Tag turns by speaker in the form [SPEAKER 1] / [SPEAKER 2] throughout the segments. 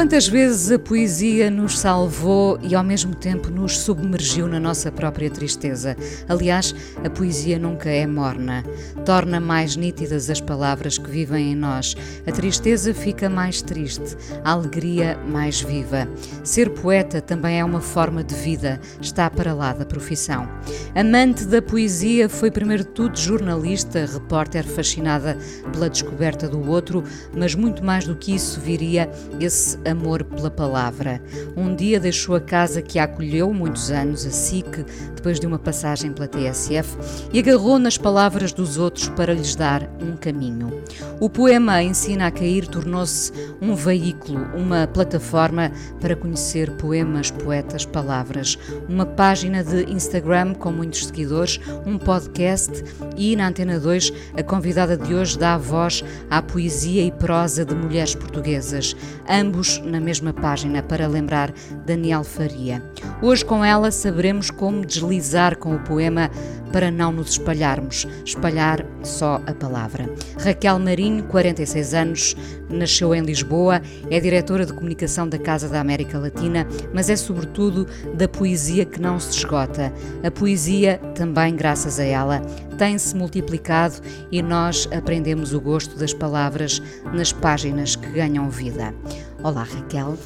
[SPEAKER 1] Quantas vezes a poesia nos salvou e ao mesmo tempo nos submergiu na nossa própria tristeza? Aliás, a poesia nunca é morna. Torna mais nítidas as palavras que vivem em nós. A tristeza fica mais triste, a alegria mais viva. Ser poeta também é uma forma de vida, está para lá da profissão. Amante da poesia, foi primeiro de tudo jornalista, repórter fascinada pela descoberta do outro, mas muito mais do que isso viria esse amor pela palavra. Um dia deixou a casa que a acolheu muitos anos, a SIC, depois de uma passagem pela TSF, e agarrou nas palavras dos outros para lhes dar um caminho. O poema Ensina a Cair tornou-se um veículo, uma plataforma para conhecer poemas, poetas, palavras, uma página de Instagram com muitos seguidores, um podcast e, na Antena 2, a convidada de hoje dá voz à poesia e prosa de mulheres portuguesas, ambos na mesma página para lembrar Daniel Faria. Hoje, com ela, saberemos como deslizar com o poema para não nos espalharmos, espalhar só a palavra. Raquel Marinho, 46 anos, nasceu em Lisboa, é diretora de comunicação da Casa da América Latina, mas é sobretudo da poesia que não se esgota. A poesia, também graças a ela, tem-se multiplicado e nós aprendemos o gosto das palavras nas páginas que ganham vida. Olá, Raquel.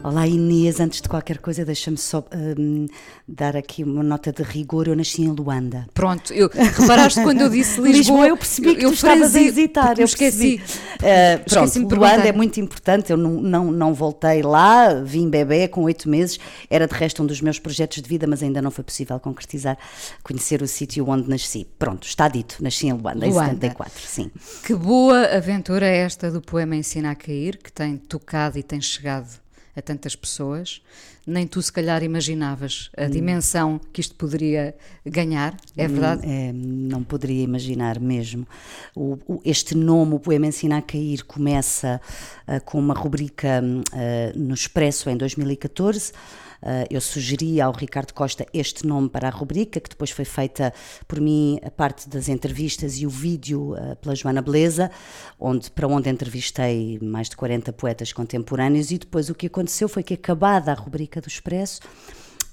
[SPEAKER 2] Olá Inês, antes de qualquer coisa, deixa-me só um, dar aqui uma nota de rigor. Eu nasci em Luanda.
[SPEAKER 1] Pronto, eu, reparaste quando eu disse Lisboa,
[SPEAKER 2] Lisboa eu percebi que eu, tu estavas a hesitar.
[SPEAKER 1] Eu esqueci.
[SPEAKER 2] Uh, pronto, Luanda é muito importante. Eu não, não, não voltei lá, vim bebê com oito meses. Era de resto um dos meus projetos de vida, mas ainda não foi possível concretizar, conhecer o sítio onde nasci. Pronto, está dito, nasci em Luanda, Luanda. em 74, sim.
[SPEAKER 1] Que boa aventura é esta do poema Ensina a Cair, que tem tocado e tem chegado a tantas pessoas, nem tu se calhar imaginavas a hum. dimensão que isto poderia ganhar, é hum, verdade?
[SPEAKER 2] É, não poderia imaginar mesmo. O, o, este nome, o Poema Ensina a Cair, começa uh, com uma rubrica uh, no Expresso em 2014 Uh, eu sugeri ao Ricardo Costa este nome para a rubrica, que depois foi feita por mim a parte das entrevistas e o vídeo uh, pela Joana Beleza, onde, para onde entrevistei mais de 40 poetas contemporâneos, e depois o que aconteceu foi que, acabada a rubrica do Expresso,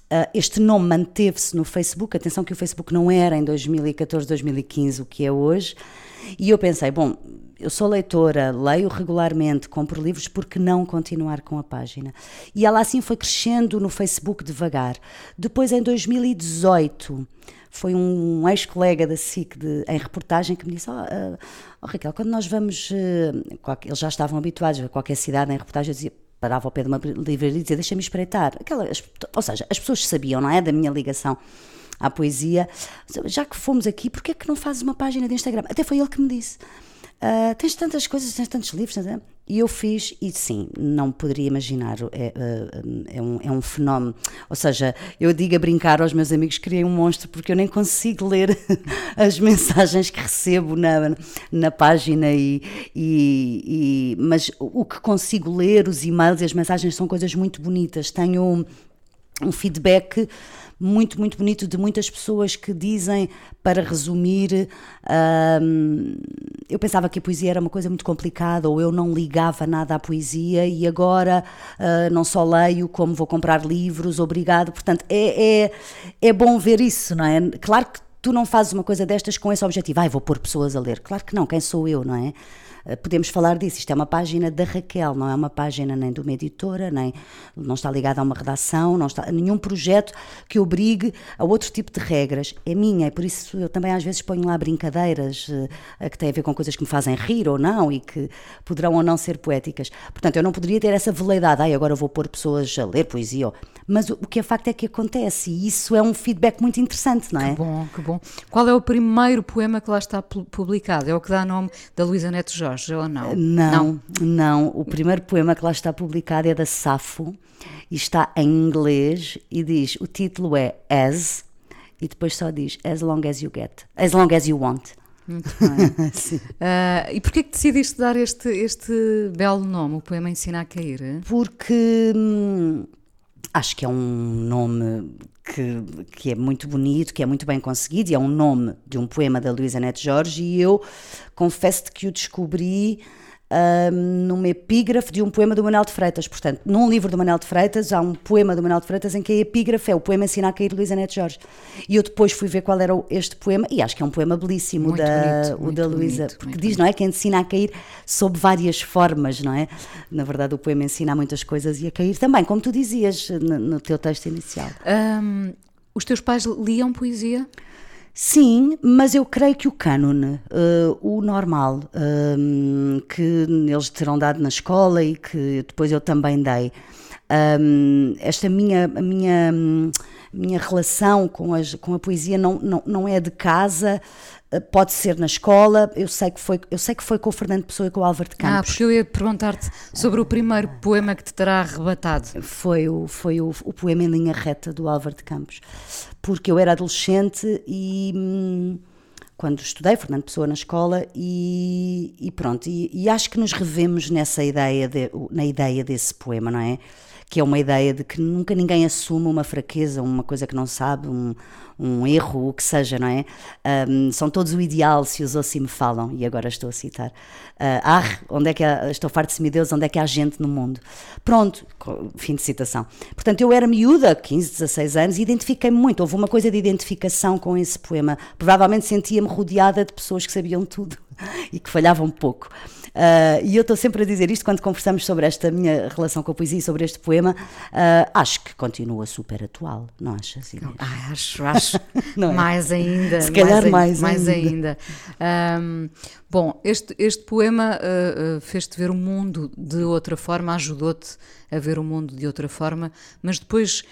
[SPEAKER 2] Uh, este nome manteve-se no Facebook. Atenção que o Facebook não era em 2014, 2015 o que é hoje. E eu pensei, bom, eu sou leitora, leio regularmente, compro livros, porque não continuar com a página? E ela assim foi crescendo no Facebook devagar. Depois, em 2018, foi um ex-colega da SIC de, em reportagem que me disse: oh, uh, oh, Raquel, quando nós vamos. Uh, eles já estavam habituados a qualquer cidade em reportagem, eu dizia, parava ao pé de uma livraria e dizia: Deixa-me espreitar. Aquela, ou seja, as pessoas sabiam, não é? Da minha ligação à poesia. Já que fomos aqui, porquê é que não fazes uma página de Instagram? Até foi ele que me disse. Uh, tens tantas coisas, tens tantos livros, tens, e eu fiz, e sim, não poderia imaginar, é, é, um, é um fenómeno. Ou seja, eu digo a brincar aos meus amigos criei um monstro porque eu nem consigo ler as mensagens que recebo na, na página, e, e, e, mas o que consigo ler, os e-mails e as mensagens são coisas muito bonitas. Tenho um feedback muito, muito bonito de muitas pessoas que dizem, para resumir, eu pensava que a poesia era uma coisa muito complicada ou eu não ligava nada à poesia e agora uh, não só leio como vou comprar livros, obrigado. Portanto, é, é, é bom ver isso, não é? Claro que tu não fazes uma coisa destas com esse objetivo, ai, vou pôr pessoas a ler. Claro que não, quem sou eu, não é? Eh, podemos falar disso. Isto é uma página da Raquel, não é uma página nem de uma editora, nem não está ligada a uma redação, não está a nenhum projeto que obrigue a outro tipo de regras. É minha, e por isso eu também às vezes ponho lá brincadeiras uh, que têm a ver com coisas que me fazem rir ou não e que poderão ou não ser poéticas. Portanto, eu não poderia ter essa veleidade, ai, agora vou pôr pessoas a ler poesia. Mas o, o que é facto é que acontece e isso é um feedback muito interessante, não é?
[SPEAKER 1] Que bom, que bom. Qual é o primeiro poema que lá está publicado? É o que dá nome da Luísa Neto Jorge? Jorge, ou não?
[SPEAKER 2] Não, não, não. O primeiro poema que lá está publicado é da Safo e está em inglês e diz: o título é As e depois só diz As long as you get, as long as you want.
[SPEAKER 1] Muito bem. uh, e porquê que decidiste dar este, este belo nome, o poema Ensina a Cair?
[SPEAKER 2] Porque hum, acho que é um nome que, que é muito bonito, que é muito bem conseguido, e é um nome de um poema da Luísa Neto Jorge, e eu confesso-te que o descobri um, numa epígrafe de um poema do Manuel de Freitas. Portanto, num livro do Manuel de Freitas, há um poema do Manuel de Freitas em que a epígrafe é o poema Ensina a Cair de Luísa Neto Jorge. E eu depois fui ver qual era este poema, e acho que é um poema belíssimo
[SPEAKER 1] muito
[SPEAKER 2] da,
[SPEAKER 1] bonito,
[SPEAKER 2] o da Luísa, porque diz, bonito. não é, que ensina a cair sob várias formas, não é? Na verdade, o poema ensina muitas coisas e a cair também, como tu dizias no, no teu texto inicial.
[SPEAKER 1] Um, os teus pais liam poesia?
[SPEAKER 2] Sim, mas eu creio que o cânone, uh, o normal, um, que eles terão dado na escola e que depois eu também dei, um, esta minha, minha, minha relação com, as, com a poesia não, não, não é de casa, pode ser na escola, eu sei, que foi, eu sei que foi com o Fernando Pessoa e com o Álvaro de Campos.
[SPEAKER 1] Ah, porque eu ia perguntar-te sobre o primeiro poema que te terá arrebatado.
[SPEAKER 2] Foi o, foi o, o poema em linha reta do Álvaro de Campos porque eu era adolescente e hum, quando estudei Fernando Pessoa na escola e, e pronto, e, e, acho que nos revemos nessa ideia, de, na ideia desse poema, não é? Que é uma ideia de que nunca ninguém assume uma fraqueza, uma coisa que não sabe, um, um erro, o que seja, não é? Um, são todos o ideal se os ouço me falam, e agora estou a citar. Uh, ah, onde é que há, estou farto de semideus, onde é que há gente no mundo? Pronto, fim de citação. Portanto, eu era miúda, 15, 16 anos, e identifiquei-me muito. Houve uma coisa de identificação com esse poema. Provavelmente sentia-me rodeada de pessoas que sabiam tudo e que falhavam pouco. Uh, e eu estou sempre a dizer isto quando conversamos sobre esta minha relação com a poesia e sobre este poema. Uh, acho que continua super atual, não achas?
[SPEAKER 1] Ah, acho, acho. é? Mais ainda.
[SPEAKER 2] Se calhar mais,
[SPEAKER 1] mais,
[SPEAKER 2] ainda.
[SPEAKER 1] ainda. Um, bom, este, este poema uh, fez-te ver o mundo de outra forma, ajudou-te a ver o mundo de outra forma, mas depois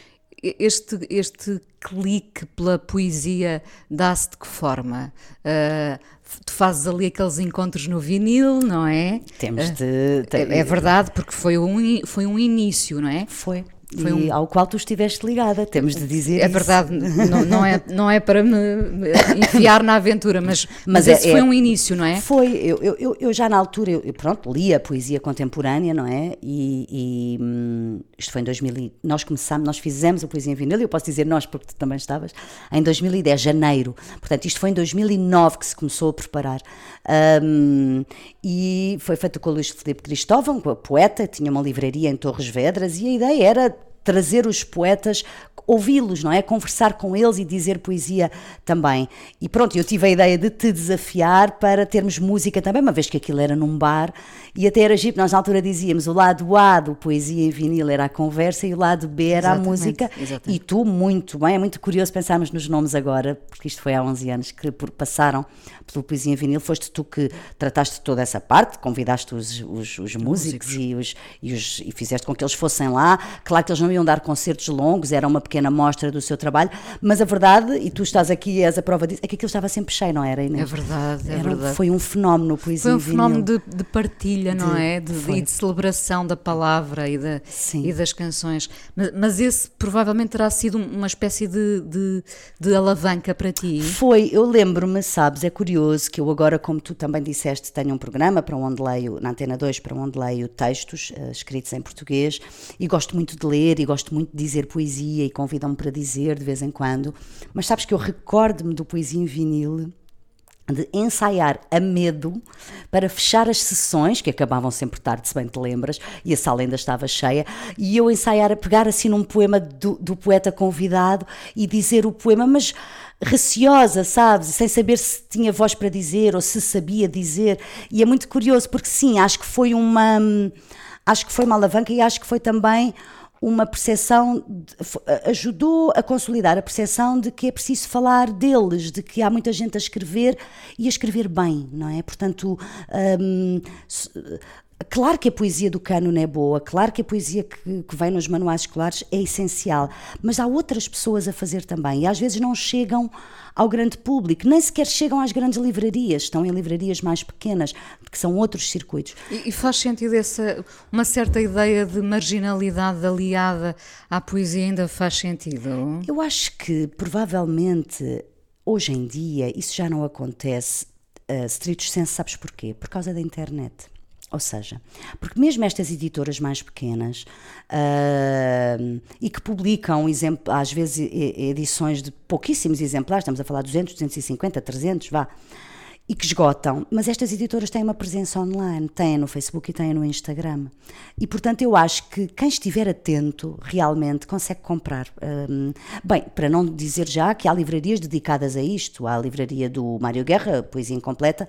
[SPEAKER 1] este, este clique pela poesia dá-se de que forma? Uh, tu fazes ali aqueles encontros no vinil, não é?
[SPEAKER 2] Temos de. É,
[SPEAKER 1] é verdade, porque foi um, foi um início, não é?
[SPEAKER 2] Foi. Foi e um... ao qual tu estiveste ligada, temos de dizer
[SPEAKER 1] É
[SPEAKER 2] isso.
[SPEAKER 1] verdade, não, não, é, não é para me enfiar na aventura, mas, mas, mas esse é, foi é, um início, não é?
[SPEAKER 2] Foi, eu, eu, eu já na altura, eu, pronto, li a poesia contemporânea, não é? E, e hum, isto foi em 2000, nós começámos, nós fizemos a poesia em vinil, eu posso dizer nós porque tu também estavas, em 2010, janeiro, portanto isto foi em 2009 que se começou a preparar. Um, e foi feito com o Luís Felipe Cristóvão, poeta, tinha uma livraria em Torres Vedras, e a ideia era trazer os poetas, ouvi-los, não é? Conversar com eles e dizer poesia também. E pronto, eu tive a ideia de te desafiar para termos música também, uma vez que aquilo era num bar e até era giro, nós na altura dizíamos o lado A do Poesia em Vinil era a conversa e o lado B era exatamente, a música. Exatamente. E tu, muito bem, é muito curioso pensarmos nos nomes agora, porque isto foi há 11 anos que passaram pelo Poesia em Vinil, foste tu que trataste toda essa parte, convidaste os, os, os músicos, músicos. E, os, e, os, e fizeste com que eles fossem lá. Claro que eles não iam dar concertos longos, era uma pequena mostra do seu trabalho, mas a verdade, e tu estás aqui e és a prova disso, é que aquilo estava sempre cheio, não era, Inês?
[SPEAKER 1] É verdade, é
[SPEAKER 2] era,
[SPEAKER 1] verdade.
[SPEAKER 2] Foi um fenómeno, poesia
[SPEAKER 1] Foi um fenómeno de, de, partilha, não de, é? De, e de celebração da palavra e, de, e das canções. Mas, mas, esse provavelmente terá sido uma espécie de, de, de alavanca para ti.
[SPEAKER 2] Foi, eu lembro-me, sabes, é curioso que eu agora, como tu também disseste, tenho um programa para onde leio, na Antena 2, para onde leio textos uh, escritos em português e gosto muito de ler e gosto muito de dizer poesia e convidam-me para dizer de vez em quando. Mas sabes que eu recordo-me do Poesia em Vinil de ensaiar a medo para fechar as sessões, que acabavam sempre tarde, se bem te lembras, e a sala ainda estava cheia, e eu ensaiar a pegar assim num poema do, do poeta convidado e dizer o poema, mas receosa, sabes? Sem saber se tinha voz para dizer ou se sabia dizer. E é muito curioso, porque sim, acho que foi uma. Acho que foi uma alavanca e acho que foi também uma percepção, ajudou a consolidar a percepção de que é preciso falar deles, de que há muita gente a escrever e a escrever bem, não é? Portanto, um, Claro que a poesia do cânone é boa, claro que a poesia que, que, vem nos manuais escolares é essencial, mas há outras pessoas a fazer também e às vezes não chegam ao grande público, nem sequer chegam às grandes livrarias, estão em livrarias mais pequenas, que são outros circuitos.
[SPEAKER 1] E, e faz sentido essa, uma certa ideia de marginalidade aliada à poesia ainda faz sentido?
[SPEAKER 2] Eu acho que provavelmente hoje em dia isso já não acontece, uh, stricto senso, sabes porquê? Por causa da internet. Ou seja, porque mesmo estas editoras mais pequenas uh, e que publicam, às vezes, edições de pouquíssimos exemplares, estamos a falar de 200, 250, 300, vá, e que esgotam, mas estas editoras têm uma presença online, têm no Facebook e têm no Instagram. E portanto eu acho que quem estiver atento realmente consegue comprar. Um, bem, para não dizer já que há livrarias dedicadas a isto, há a livraria do Mário Guerra, Poesia Incompleta,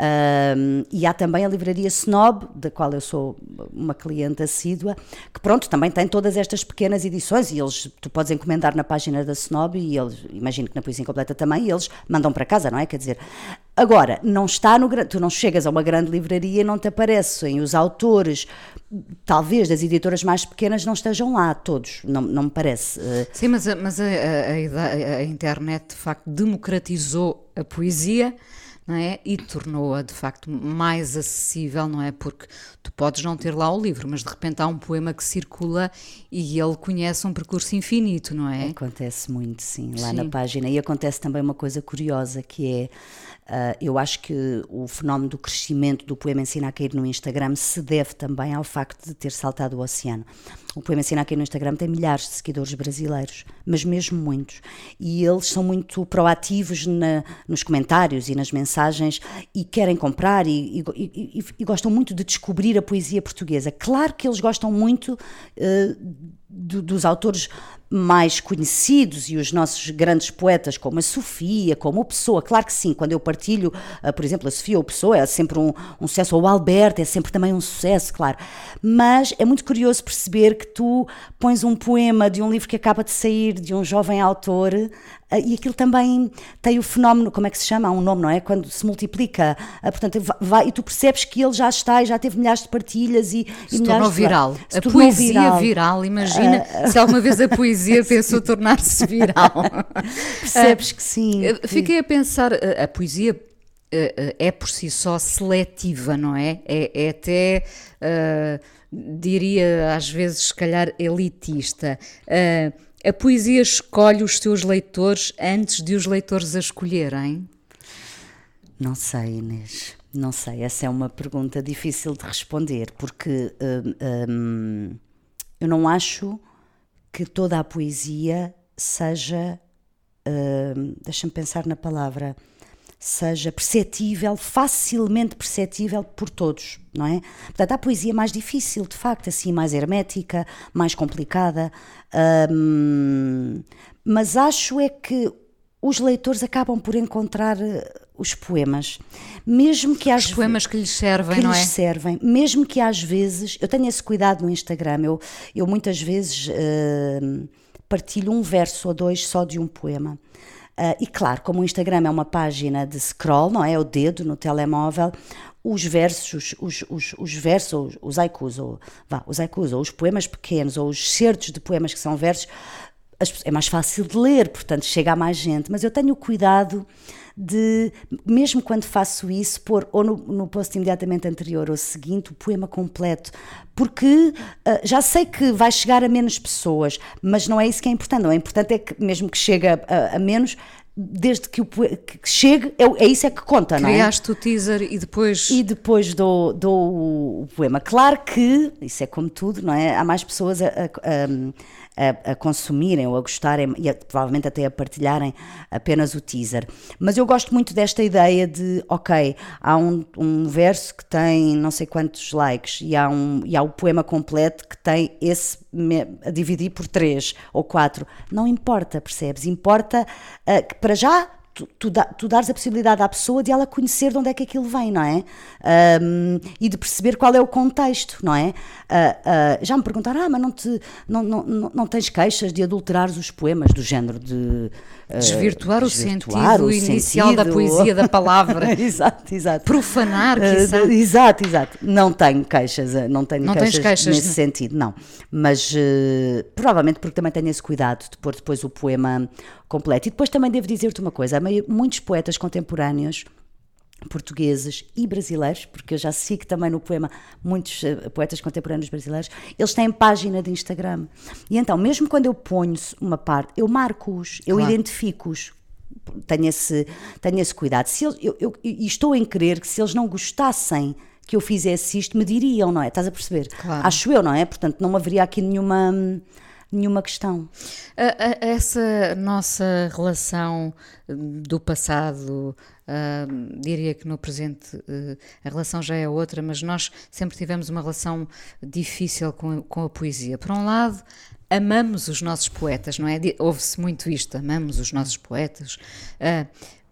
[SPEAKER 2] um, e há também a livraria Snob, da qual eu sou uma cliente assídua, que pronto, também tem todas estas pequenas edições e eles, tu podes encomendar na página da Snob e eles, imagino que na Poesia Incompleta também, e eles mandam para casa, não é? Quer dizer, agora, não está no tu não chegas a uma grande livraria e não te aparecem os autores, talvez das editoras mais pequenas não estejam lá todos, não, não me parece.
[SPEAKER 1] Sim, mas, a, mas a, a, a internet de facto democratizou a poesia não é? E tornou-a de facto mais acessível, não é? Porque tu podes não ter lá o livro, mas de repente há um poema que circula e ele conhece um percurso infinito, não é?
[SPEAKER 2] Acontece muito, sim, lá sim. na página. E acontece também uma coisa curiosa que é Uh, eu acho que o fenómeno do crescimento do poema Ensina a Cair no Instagram se deve também ao facto de ter saltado o oceano. O poema Ensina a Cair no Instagram tem milhares de seguidores brasileiros, mas mesmo muitos. E eles são muito proativos na, nos comentários e nas mensagens e querem comprar e, e, e, e, gostam muito de descobrir a poesia portuguesa. Claro que eles gostam muito uh, do, dos autores mais conhecidos e os nossos grandes poetas, como a Sofia, como o Pessoa, claro que sim, quando eu partilho, uh, por exemplo, a Sofia ou o Pessoa, é sempre um, um sucesso, ou o Alberto é sempre também um sucesso, claro. Mas é muito curioso perceber que tu pões um poema de um livro que acaba de sair de um jovem autor e aquilo também tem o fenómeno, como é que se chama? Há um nome, não é? Quando se multiplica, uh, portanto, vai, e tu percebes que ele já está e já teve milhares de partilhas e,
[SPEAKER 1] se
[SPEAKER 2] e
[SPEAKER 1] tornou viral. Se a tornou poesia viral, viral imagina se alguma vez a poesia pensou tornar-se viral.
[SPEAKER 2] Percebes que sim.
[SPEAKER 1] Fiquei a pensar, a, a poesia uh, é por si só seletiva, não é? É, é até, uh, diria às vezes, se calhar, elitista. Uh, a poesia escolhe os seus leitores antes de os leitores a escolherem?
[SPEAKER 2] Não sei, Inês. Não sei. Essa é uma pergunta difícil de responder, porque um, eu não acho que toda a poesia seja, uh, deixa-me pensar na palavra, seja perceptível, facilmente perceptível por todos, não é? Portanto, há poesia mais difícil, de facto, assim, mais hermética, mais complicada, um, mas acho é que os leitores acabam por encontrar eh, os poemas, mesmo que
[SPEAKER 1] às os poemas que lhes servem,
[SPEAKER 2] que
[SPEAKER 1] não
[SPEAKER 2] lhes
[SPEAKER 1] é?
[SPEAKER 2] servem, mesmo que às vezes eu tenho esse cuidado no Instagram, eu, eu muitas vezes uh, partilho um verso ou dois só de um poema. Uh, e claro, como o Instagram é uma página de scroll, não é? o dedo no telemóvel, os versos, os, os, os versos, os haikus, ou, vá, os haikus, ou os poemas pequenos, ou os certos de poemas que são versos, é mais fácil de ler, portanto chega a mais gente. Mas eu tenho cuidado de, mesmo quando faço isso, pôr ou no, no post imediatamente anterior ou seguinte o poema completo, porque uh, já sei que vai chegar a menos pessoas, mas não é isso que é importante. Não é importante é que, mesmo que chegue a, a, a menos, desde que, o, que chegue, é, é, isso é que conta,
[SPEAKER 1] Criaste
[SPEAKER 2] não é?
[SPEAKER 1] Criaste o teaser e depois...
[SPEAKER 2] E depois dou, dou o poema. Claro que, isso é como tudo, não é? Há mais pessoas a, a, a, a consumirem ou a gostarem e a, provavelmente até a partilharem apenas o teaser. Mas eu gosto muito desta ideia de, ok, há um, um verso que tem não sei quantos likes e há, um, e há o poema completo que tem esse a dividir por três ou quatro. Não importa, percebes? Importa uh, que para já tu, tu, dares a possibilidade à pessoa de ela conhecer de onde é que aquilo vem, não é? Um, e de perceber qual é o contexto, não é? Uh, uh, já me perguntaram, ah, mas não, te, não, não, não, não tens queixas de adulterares os poemas do género de.
[SPEAKER 1] Uh, desvirtuar, o sentido o inicial sentido. da poesia da palavra.
[SPEAKER 2] exato, exato.
[SPEAKER 1] Profanar, uh,
[SPEAKER 2] Exato, exato. Não tenho queixas, não tenho não queixas, queixas nesse de... sentido, não. Mas provavelmente porque também tenho esse cuidado de pôr depois o poema completo. E depois também devo dizer-te uma coisa: muitos poetas contemporâneos portugueses e brasileiros, porque eu já sigo também no poema muitos uh, poetas contemporâneos brasileiros, eles têm página de Instagram. E então, mesmo quando eu ponho uma parte, eu marco-os, eu claro. identifico-os. Tenho esse, tenho esse cuidado. Se eu, eu, eu, e estou em crer que se eles não gostassem que eu fizesse isto, me diriam, não é? Estás a perceber?
[SPEAKER 1] Claro.
[SPEAKER 2] Acho eu, não é? Portanto, não haveria aqui nenhuma nenhuma questão.
[SPEAKER 1] Essa nossa relação hum, do passado, uh, diria que no presente uh, a relação já é outra, mas nós sempre tivemos uma relação difícil com, com a poesia. Por um lado, amamos os nossos poetas, não é? Ouve-se muito isto, amamos os nossos poetas. Uh,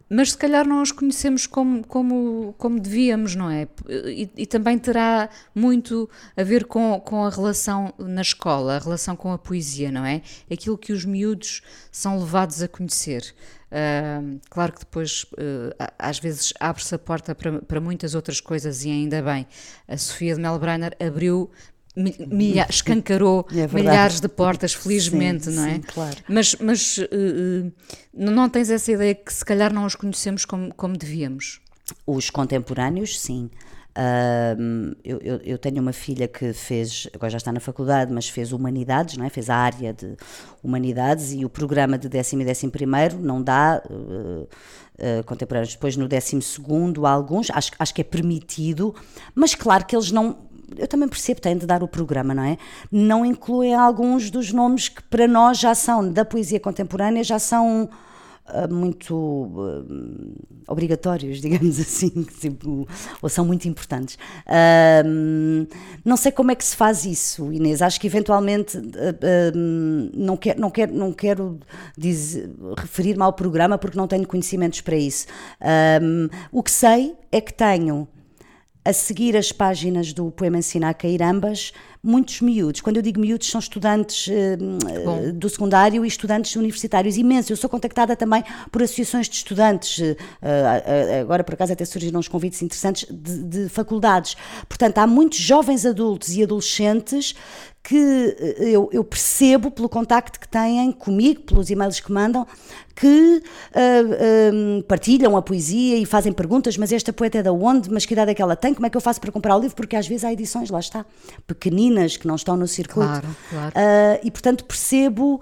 [SPEAKER 1] mas se calhar não os conhecemos como, como, como devíamos, não é? E, e, também terá muito a ver com, com a relação na escola, a relação com a poesia, não é? Aquilo que os miúdos são levados a conhecer. Uh, claro que depois, uh, às vezes, abre-se a porta para, para muitas outras coisas e ainda bem. A Sofia de Melbrenner abriu milha, escancarou é milhares de portas, felizmente,
[SPEAKER 2] sim,
[SPEAKER 1] não é?
[SPEAKER 2] Sim, claro.
[SPEAKER 1] Mas, mas uh, não tens essa ideia que se calhar não os conhecemos como, como devíamos?
[SPEAKER 2] Os contemporâneos, sim. Uh, eu, eu, eu, tenho uma filha que fez, agora já está na faculdade, mas fez Humanidades, não é? fez a área de Humanidades e o programa de décimo e décimo primeiro não dá uh, uh, contemporâneos. Depois no décimo segundo há alguns, acho, acho que é permitido, mas claro que eles não eu também percebo, têm de dar o programa, não é? Não incluem alguns dos nomes que para nós já são, da poesia contemporânea, já são uh, muito uh, obrigatórios, digamos assim, tipo, ou são muito importantes. Uh, não sei como é que se faz isso, Inês. Acho que eventualmente não, quer, não, quer, não quero referir-me ao programa porque não tenho conhecimentos para isso. o que sei é que tenho a seguir as páginas do Poema Ensinar a Cair ambas, muitos miúdos. Quando eu digo miúdos, são estudantes uh, do secundário e estudantes universitários, imensos. Eu sou contactada também por associações de estudantes, uh, uh, agora por acaso até surgiram uns convites interessantes de, de faculdades. Portanto, há muitos jovens adultos e adolescentes que eu, eu, percebo pelo contacto que têm comigo, pelos e-mails que mandam, que uh, uh, partilham a poesia e fazem perguntas, mas esta poeta é da onde? Mas que idade é que ela tem? Como é que eu faço para comprar o livro? Porque às vezes há edições, lá está, pequeninas, que não estão no circuito.
[SPEAKER 1] Claro, claro.
[SPEAKER 2] Uh, e portanto percebo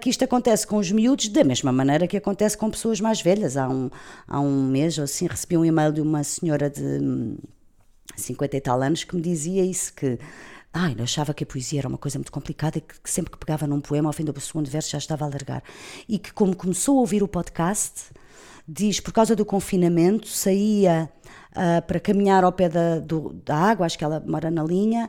[SPEAKER 2] que isto acontece com os miúdos da mesma maneira que acontece com pessoas mais velhas. Há um, há um mês, assim, recebi um e-mail de uma senhora de 50 e tal anos que me dizia isso, que Ai, achava que a poesia era uma coisa muito complicada e que, que sempre que pegava num poema, ao fim do segundo verso, já estava a largar. E que, como começou a ouvir o podcast, diz, por causa do confinamento, saía uh, para caminhar ao pé da, do, da água, acho que ela mora na linha,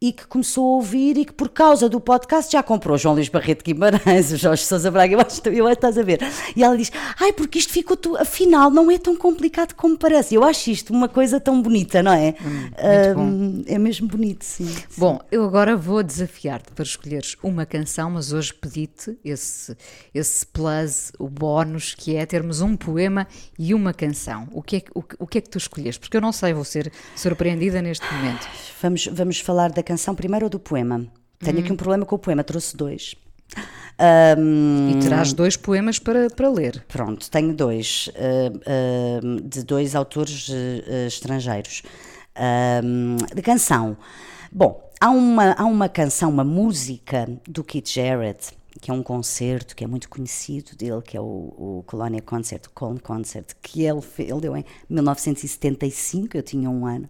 [SPEAKER 2] e que começou a ouvir e que por causa do podcast já comprou João Luís Barreto Guimarães, o Jorge Sousa Braga, eu acho, eu acho estás a ver. E ela diz, ai, porque isto ficou, tu, afinal, não é tão complicado como parece. Eu acho isto uma coisa tão bonita, não é?
[SPEAKER 1] Hum,
[SPEAKER 2] é mesmo bonito, sim.
[SPEAKER 1] Bom, eu agora vou desafiar-te para escolheres uma canção, mas hoje pedi-te esse, esse plus, o bónus, que é termos um poema e uma canção. O que é, o, o que, é que tu escolheste? Porque eu não sei, vou ser surpreendida neste momento.
[SPEAKER 2] Vamos, vamos falar da canção primeiro ou do poema? Tenho uhum. aqui um problema com o poema, trouxe dois.
[SPEAKER 1] Um, e terás dois poemas para, para ler.
[SPEAKER 2] Pronto, tenho dois, uh, uh, de dois autores uh, estrangeiros. de canção. Bom, há uma, há uma canção, uma música do Keith Jarrett, que é um concerto que é muito conhecido dele, que é o, o Colônia Concert, o Colm Concert, que ele, ele deu em 1975, eu tinha um ano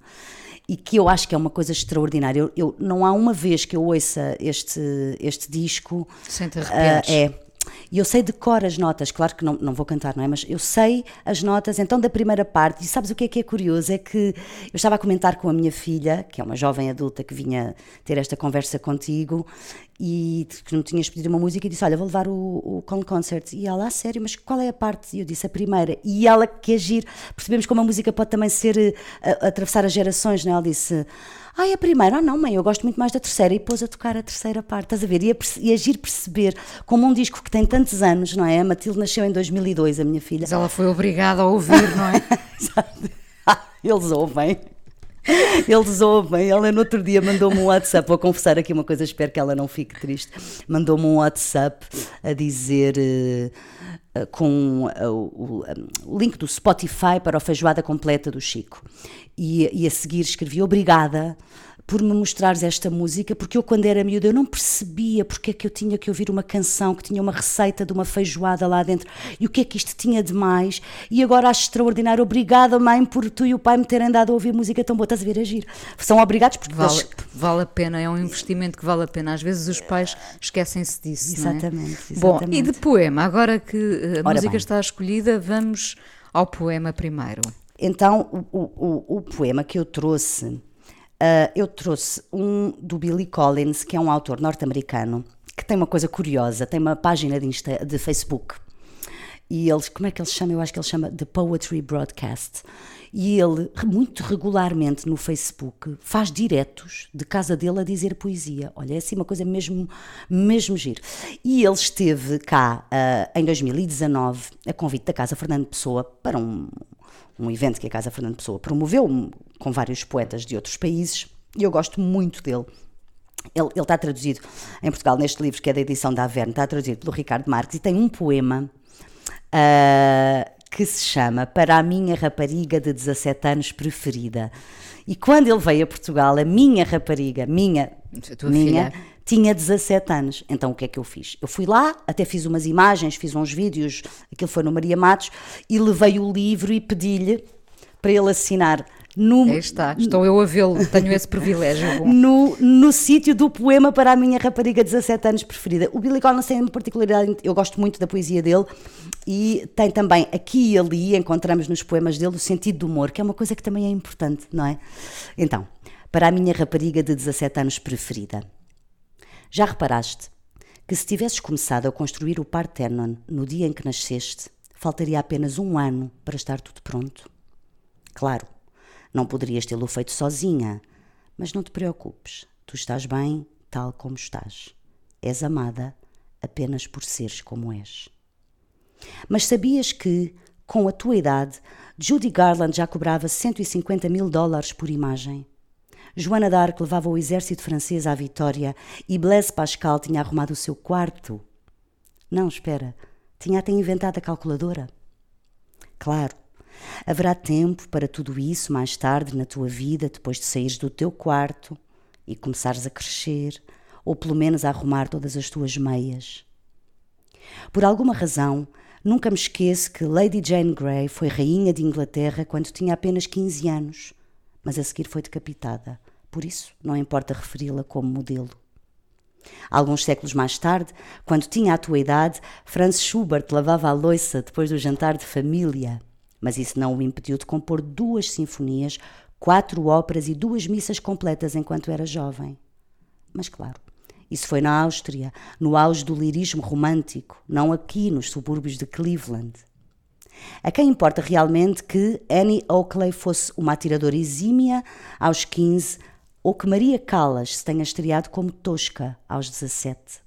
[SPEAKER 2] e que eu acho que é uma coisa extraordinária. Eu, eu não há uma vez que eu ouça este, este disco.
[SPEAKER 1] Sem te uh,
[SPEAKER 2] é. E eu sei de cor as notas, claro que não, não vou cantar, não é? Mas eu sei as notas, então da primeira parte. E sabes o que é que é curioso? É que eu estava a comentar com a minha filha, que é uma jovem adulta que vinha ter esta conversa contigo, e que não tinhas pedido uma música e disse: Olha, vou levar o, o Con Concert. E ela, ah, sério, mas qual é a parte? E eu disse: A primeira. E ela, que agir, percebemos como a música pode também ser, uh, atravessar as gerações, não é? Ela disse: Ai, a primeira, ah não, mãe, eu gosto muito mais da terceira. E pôs a tocar a terceira parte, estás a ver? E, a, e agir perceber como um disco que tem tantos anos, não é? A Matilde nasceu em 2002, a minha filha.
[SPEAKER 1] Mas ela foi obrigada a ouvir, não é?
[SPEAKER 2] Eles ouvem. Eles ouvem. Ela no outro dia mandou-me um WhatsApp. Vou confessar aqui uma coisa, espero que ela não fique triste. Mandou-me um WhatsApp a dizer. Uh, com uh, o, o, link do Spotify para a feijoada completa do Chico. E, e a seguir escrevi: Obrigada por me mostrares esta música, porque eu, quando era miúda, eu não percebia porque é que eu tinha que ouvir uma canção que tinha uma receita de uma feijoada lá dentro e o que é que isto tinha de mais. E agora acho extraordinário. Obrigada, mãe, por tu e o pai me terem dado a ouvir música tão boa. Estás a ver agir? São obrigados porque.
[SPEAKER 1] Vale, eles... vale a pena, é um investimento que vale a pena. Às vezes os pais esquecem-se disso.
[SPEAKER 2] Exatamente,
[SPEAKER 1] é?
[SPEAKER 2] exatamente.
[SPEAKER 1] Bom, e de poema, agora que a Ora música bem. está escolhida, vamos ao poema primeiro.
[SPEAKER 2] Então, o, o, o poema que eu trouxe Uh, eu trouxe um do Billy Collins, que é um autor norte-americano, que tem uma coisa curiosa, tem uma página de, Insta, de Facebook. E eles, como é que ele chama? Eu acho que ele chama The Poetry Broadcast. E ele, muito regularmente no Facebook, faz diretos de casa dele a dizer poesia. Olha, é assim uma coisa mesmo, mesmo giro. E ele esteve cá uh, em 2019, a convite da Casa Fernando Pessoa, para um, um evento que a Casa Fernando Pessoa promoveu com vários poetas de outros países e eu gosto muito dele. Ele, ele, está traduzido em Portugal neste livro que é da edição da Averne, está traduzido pelo Ricardo Marques e tem um poema uh, que se chama Para a minha rapariga de 17 anos preferida. E quando ele veio a Portugal, a minha rapariga, minha, minha, filha tinha 17 anos. Então o que é que eu fiz? Eu fui lá, até fiz umas imagens, fiz uns vídeos, aquilo foi no Maria Matos, e levei o livro e pedi-lhe para ele assinar no,
[SPEAKER 1] Aí está, estou eu a vê-lo, tenho esse privilégio.
[SPEAKER 2] No, no sítio do poema para a minha rapariga de 17 anos preferida. O Billy Collins tem uma particularidade, eu gosto muito da poesia dele e tem também aqui e ali, encontramos nos poemas dele o sentido do humor, que é uma coisa que também é importante, não é? Então, para a minha rapariga de 17 anos preferida. Já reparaste que se tivesses começado a construir o Parthenon no dia em que nasceste, faltaria apenas um ano para estar tudo pronto? Claro, não poderias tê-lo feito sozinha, mas não te preocupes, tu estás bem tal como estás. És amada apenas por seres como és. Mas sabias que, com a tua idade, Judy Garland já cobrava 150 mil dólares por imagem? Joana d'Arc levava o exército francês à vitória e Blaise Pascal tinha arrumado o seu quarto. Não, espera, tinha até inventado a calculadora. Claro, haverá tempo para tudo isso mais tarde na tua vida, depois de saíres do teu quarto e começares a crescer, ou pelo menos a arrumar todas as tuas meias. Por alguma razão, nunca me esqueço que Lady Jane Grey foi rainha de Inglaterra quando tinha apenas 15 anos, mas a seguir foi decapitada por isso não importa referi-la como modelo. Alguns séculos mais tarde, quando tinha a tua idade, Franz Schubert lavava a louça depois do jantar de família, mas isso não o impediu de compor duas sinfonias, quatro óperas e duas missas completas enquanto era jovem. Mas claro, isso foi na Áustria, no auge do lirismo romântico, não aqui nos subúrbios de Cleveland. A quem importa realmente que Annie Oakley fosse uma atiradora exímia aos 15 ou que Maria Callas se tenha estreado como Tosca aos 17.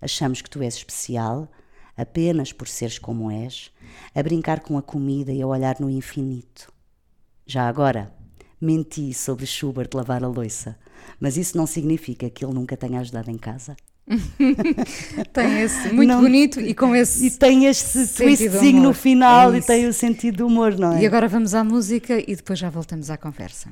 [SPEAKER 2] Achamos que tu és especial apenas por seres como és, a brincar com a comida e a olhar no infinito. Já agora, menti sobre Schubert lavar a louça, mas isso não significa que ele nunca tenha ajudado em casa.
[SPEAKER 1] tem esse muito não, bonito e com esse
[SPEAKER 2] e tem este twistzinho no final é e tem o sentido do humor, não é?
[SPEAKER 1] E agora vamos à música e depois já voltamos à conversa.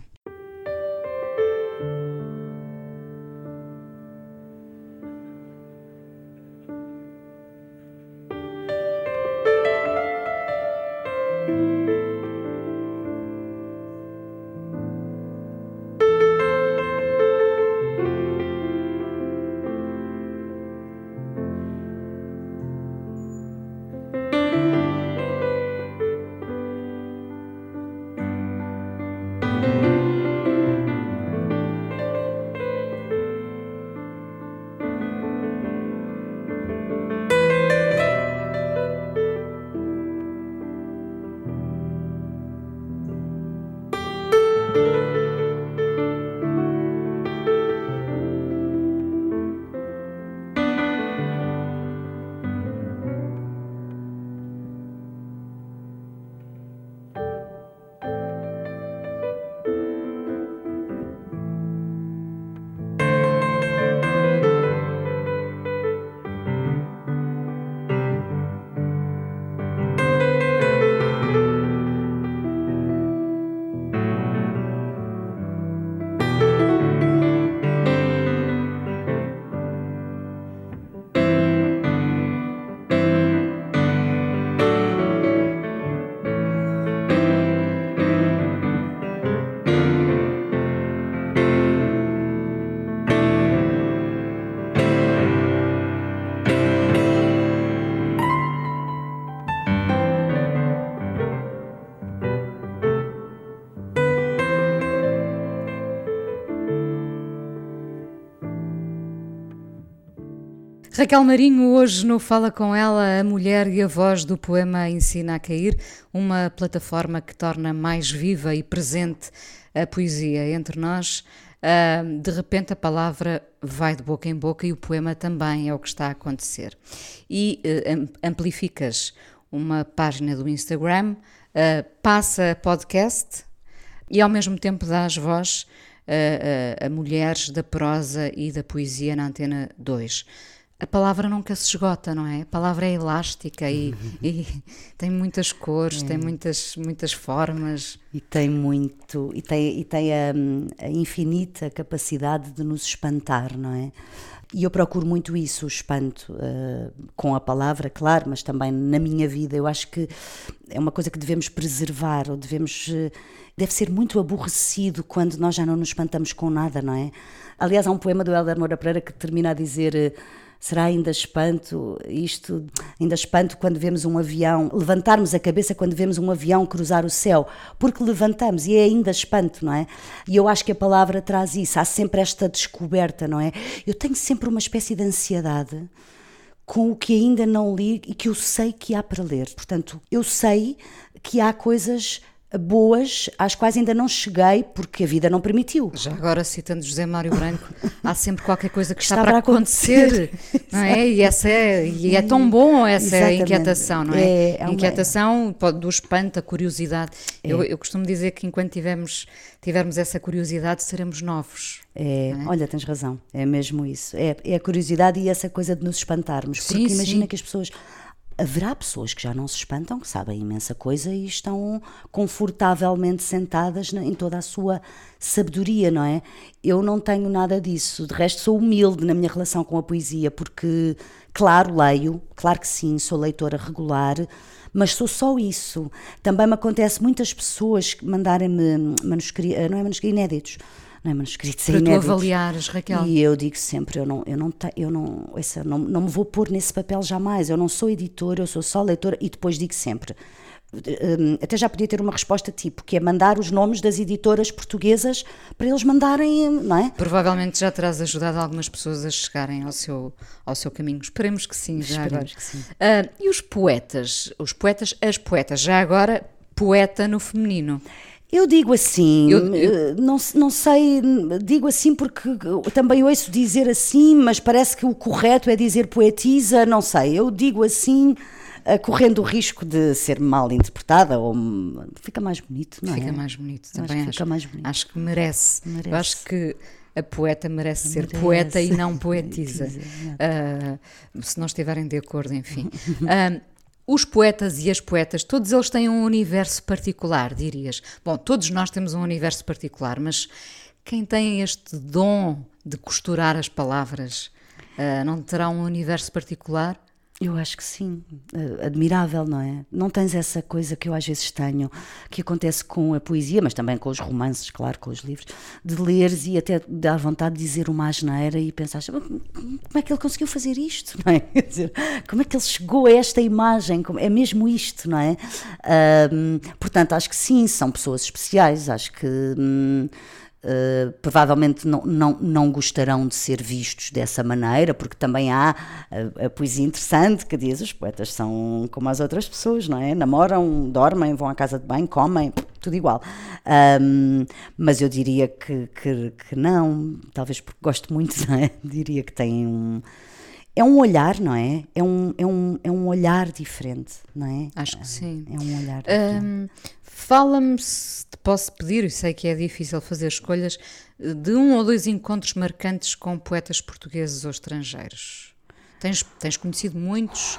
[SPEAKER 1] Raquel Marinho, hoje no Fala Com Ela, a mulher e a voz do poema Ensina a Cair, uma plataforma que torna mais viva e presente a poesia entre nós. Uh, de repente a palavra vai de boca em boca e o poema também é o que está a acontecer. E uh, amplificas uma página do Instagram, uh, passa podcast e ao mesmo tempo dás voz a, a, a mulheres da prosa e da poesia na Antena 2 a palavra nunca se esgota, não é? A palavra é elástica e, e tem muitas cores, é. tem muitas, muitas formas.
[SPEAKER 2] E tem muito, e tem, e tem a, a, infinita capacidade de nos espantar, não é? E eu procuro muito isso, o espanto, uh, com a palavra, claro, mas também na minha vida. Eu acho que é uma coisa que devemos preservar, ou devemos. Uh, deve ser muito aborrecido quando nós já não nos espantamos com nada, não é? Aliás, há um poema do Helder Moura Pereira que termina a dizer. Uh, será ainda espanto isto, ainda espanto quando vemos um avião, levantarmos a cabeça quando vemos um avião cruzar o céu, porque levantamos e é ainda espanto, não é? E eu acho que a palavra traz isso, há sempre esta descoberta, não é? Eu tenho sempre uma espécie de ansiedade com o que ainda não li e que eu sei que há para ler. Portanto, eu sei que há coisas boas às quais ainda não cheguei porque a vida não permitiu.
[SPEAKER 1] Já agora, citando José Mário Branco, há sempre qualquer coisa que está, está para acontecer, acontecer, não é? E, essa é, e é tão bom essa Exatamente. inquietação, não é? é, é inquietação uma... do espanto, a curiosidade. É. Eu, eu, costumo dizer que enquanto tivermos, tivermos essa curiosidade, seremos novos.
[SPEAKER 2] É, é, olha, tens razão, é mesmo isso. É, é a curiosidade e essa coisa de nos espantarmos. Porque sim, imagina sim. que as pessoas haverá pessoas que já não se espantam, que sabem imensa coisa e estão confortavelmente sentadas em toda a sua sabedoria, não é? Eu não tenho nada disso. De resto, sou humilde na minha relação com a poesia, porque, claro, leio, claro que sim, sou leitora regular, mas sou só isso. Também me acontece muitas pessoas mandarem-me manuscritos, não é manuscritos, inéditos não é? manuscritos
[SPEAKER 1] Para inéditos. tu avaliares, Raquel.
[SPEAKER 2] E eu digo sempre, eu não, eu não, eu não, essa, não, não me vou pôr nesse papel jamais. Eu não sou editora, eu sou só leitora e depois digo sempre. Hum, até já podia ter uma resposta tipo, que é mandar os nomes das editoras portuguesas para eles mandarem, não é?
[SPEAKER 1] Provavelmente já terás ajudado algumas pessoas a chegarem ao seu, ao seu caminho. Esperemos que sim, já Esperemos agora. Que sim. Uh, e os poetas? Os poetas, as poetas, já agora, poeta no feminino.
[SPEAKER 2] Eu digo assim, eu, eu... Eh, não, não sei, digo assim porque também ouço dizer assim, mas parece que o correto é dizer poetisa, não sei. Eu digo assim, eh, correndo o risco de ser mal interpretada, ou fica mais bonito, não
[SPEAKER 1] é? Fica mais bonito, também acho. Fica mais bonito. Acho que merece. merece. Eu acho que a poeta merece, merece. ser poeta e não poetisa. uh, se não estiverem de acordo, enfim. Uh, Os poetas e as poetas, todos eles têm um universo particular, dirias. Bom, todos nós temos um universo particular, mas quem tem este dom de costurar as palavras uh, não terá um universo particular?
[SPEAKER 2] Eu acho que sim, admirável, não é? Não tens essa coisa que eu às vezes tenho, que acontece com a poesia, mas também com os romances, claro, com os livros, de leres e até dar vontade de dizer uma asneira e pensar como é que ele conseguiu fazer isto, não é? Quer dizer, como é que ele chegou a esta imagem? É mesmo isto, não é? Um, portanto, acho que sim, são pessoas especiais, acho que. Hum, Uh, provavelmente não, não, não gostarão de ser vistos dessa maneira, porque também há a, a, poesia interessante que diz os poetas são como as outras pessoas, não é? Namoram, dormem, vão à casa de banho, comem, tudo igual. Um, mas eu diria que, que, que, não, talvez porque gosto muito, não é? Diria que têm um. É um olhar, não é? É um, é, um, é um olhar diferente, não é?
[SPEAKER 1] Acho que sim.
[SPEAKER 2] É um olhar diferente. Um,
[SPEAKER 1] Fala-me, se te posso pedir, e sei que é difícil fazer escolhas, de um ou dois encontros marcantes com poetas portugueses ou estrangeiros. Tens, tens conhecido muitos?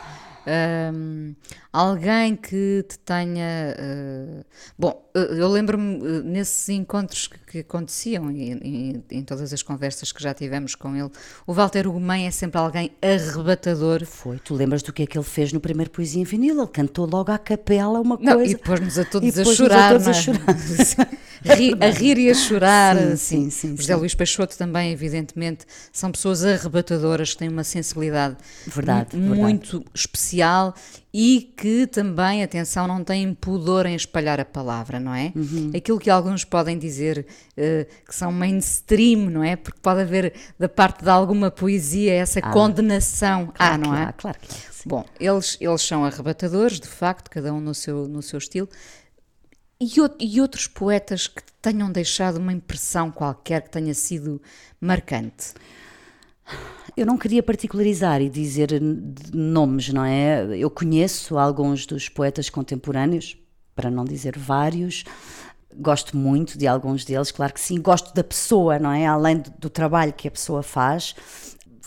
[SPEAKER 1] Um, alguém que te tenha. Uh, bom, eu lembro-me uh, nesses encontros que, que aconteciam e, em todas as conversas que já tivemos com ele, o Walter Ugumem é sempre alguém arrebatador.
[SPEAKER 2] Foi, tu lembras do que é que ele fez no primeiro Poesia em Vinil? Ele cantou logo à capela uma
[SPEAKER 1] Não,
[SPEAKER 2] coisa.
[SPEAKER 1] E pôs-nos a todos a chorar. A, todos a chorar. ri, a rir e a chorar.
[SPEAKER 2] Sim,
[SPEAKER 1] assim.
[SPEAKER 2] sim, sim,
[SPEAKER 1] José
[SPEAKER 2] sim.
[SPEAKER 1] Luís Peixoto também, evidentemente, são pessoas arrebatadoras que têm uma sensibilidade
[SPEAKER 2] Verdade,
[SPEAKER 1] mu-
[SPEAKER 2] verdade.
[SPEAKER 1] muito especial e que também, atenção, não têm pudor em espalhar a palavra, não é?
[SPEAKER 2] Uhum.
[SPEAKER 1] Aquilo que alguns podem dizer eh, que são mainstream, não é? Porque pode haver da parte de alguma poesia essa condenação. ah, não é?
[SPEAKER 2] há, claro que há, sim.
[SPEAKER 1] Bom, eles, eles são arrebatadores, de facto, cada um no seu, no seu estilo. E, o- e outros poetas que tenham deixado uma impressão qualquer que tenha sido marcante?
[SPEAKER 2] Eu não queria particularizar e dizer nomes, não é? Eu conheço alguns dos poetas contemporâneos, para não dizer vários. Gosto muito de alguns deles, claro que sim. Gosto da pessoa, não é? Além do, do trabalho que a pessoa faz.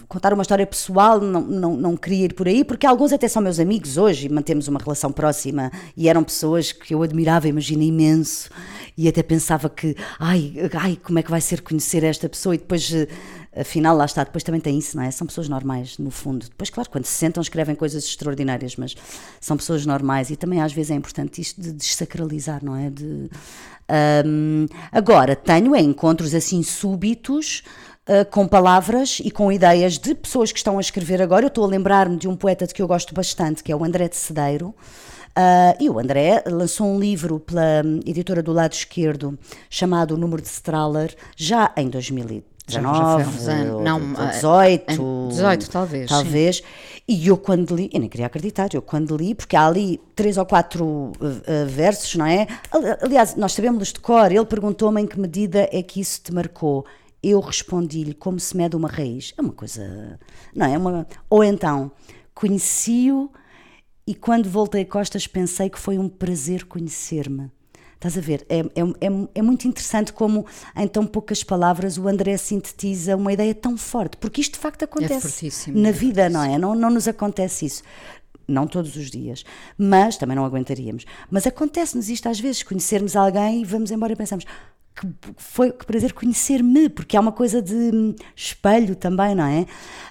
[SPEAKER 2] Contar uma história pessoal, não, não, não queria ir por aí, porque alguns até são meus amigos hoje e mantemos uma relação próxima e eram pessoas que eu admirava, imagina imenso, e até pensava que, ai, ai, como é que vai ser conhecer esta pessoa? E depois, eh, afinal, lá está, depois também tem isso, não é? São pessoas normais, no fundo. Depois, claro, quando se sentam, escrevem coisas extraordinárias, mas são pessoas normais e também às vezes é importante isto de desacralizar, não é? De, um, agora, tenho encontros assim súbitos Uh, com palavras e com ideias de pessoas que estão a escrever agora. Eu estou a lembrar-me de um poeta de que eu gosto bastante, que é o André de Cedeiro. Uh, e o André lançou um livro pela hum, editora do lado esquerdo chamado O Número de Strahler, já em 2013.
[SPEAKER 1] 19, já, anos,
[SPEAKER 2] é,
[SPEAKER 1] não,
[SPEAKER 2] 18,
[SPEAKER 1] 18 talvez.
[SPEAKER 2] Talvez. Sim. E eu quando li, eu nem queria acreditar, eu quando li, porque há ali três ou quatro uh, versos, não é? Aliás, nós sabemos de cor, ele perguntou-me em que medida é que isso te marcou. Eu respondi-lhe como se mede uma raiz. É uma coisa, não é? é uma... Ou então, conheci-o e quando voltei costas pensei que foi um prazer conhecer-me. Estás a ver? É, é, é, é muito interessante como, em tão poucas palavras, o André sintetiza uma ideia tão forte, porque isto de facto acontece
[SPEAKER 1] fortíssimo,
[SPEAKER 2] na
[SPEAKER 1] é
[SPEAKER 2] vida, não é? Não, não nos acontece isso. Não todos os dias, mas também não aguentaríamos. Mas acontece-nos isto às vezes, conhecermos alguém e vamos embora e pensamos que foi que prazer conhecer-me, porque há uma coisa de hum, espelho também, não é?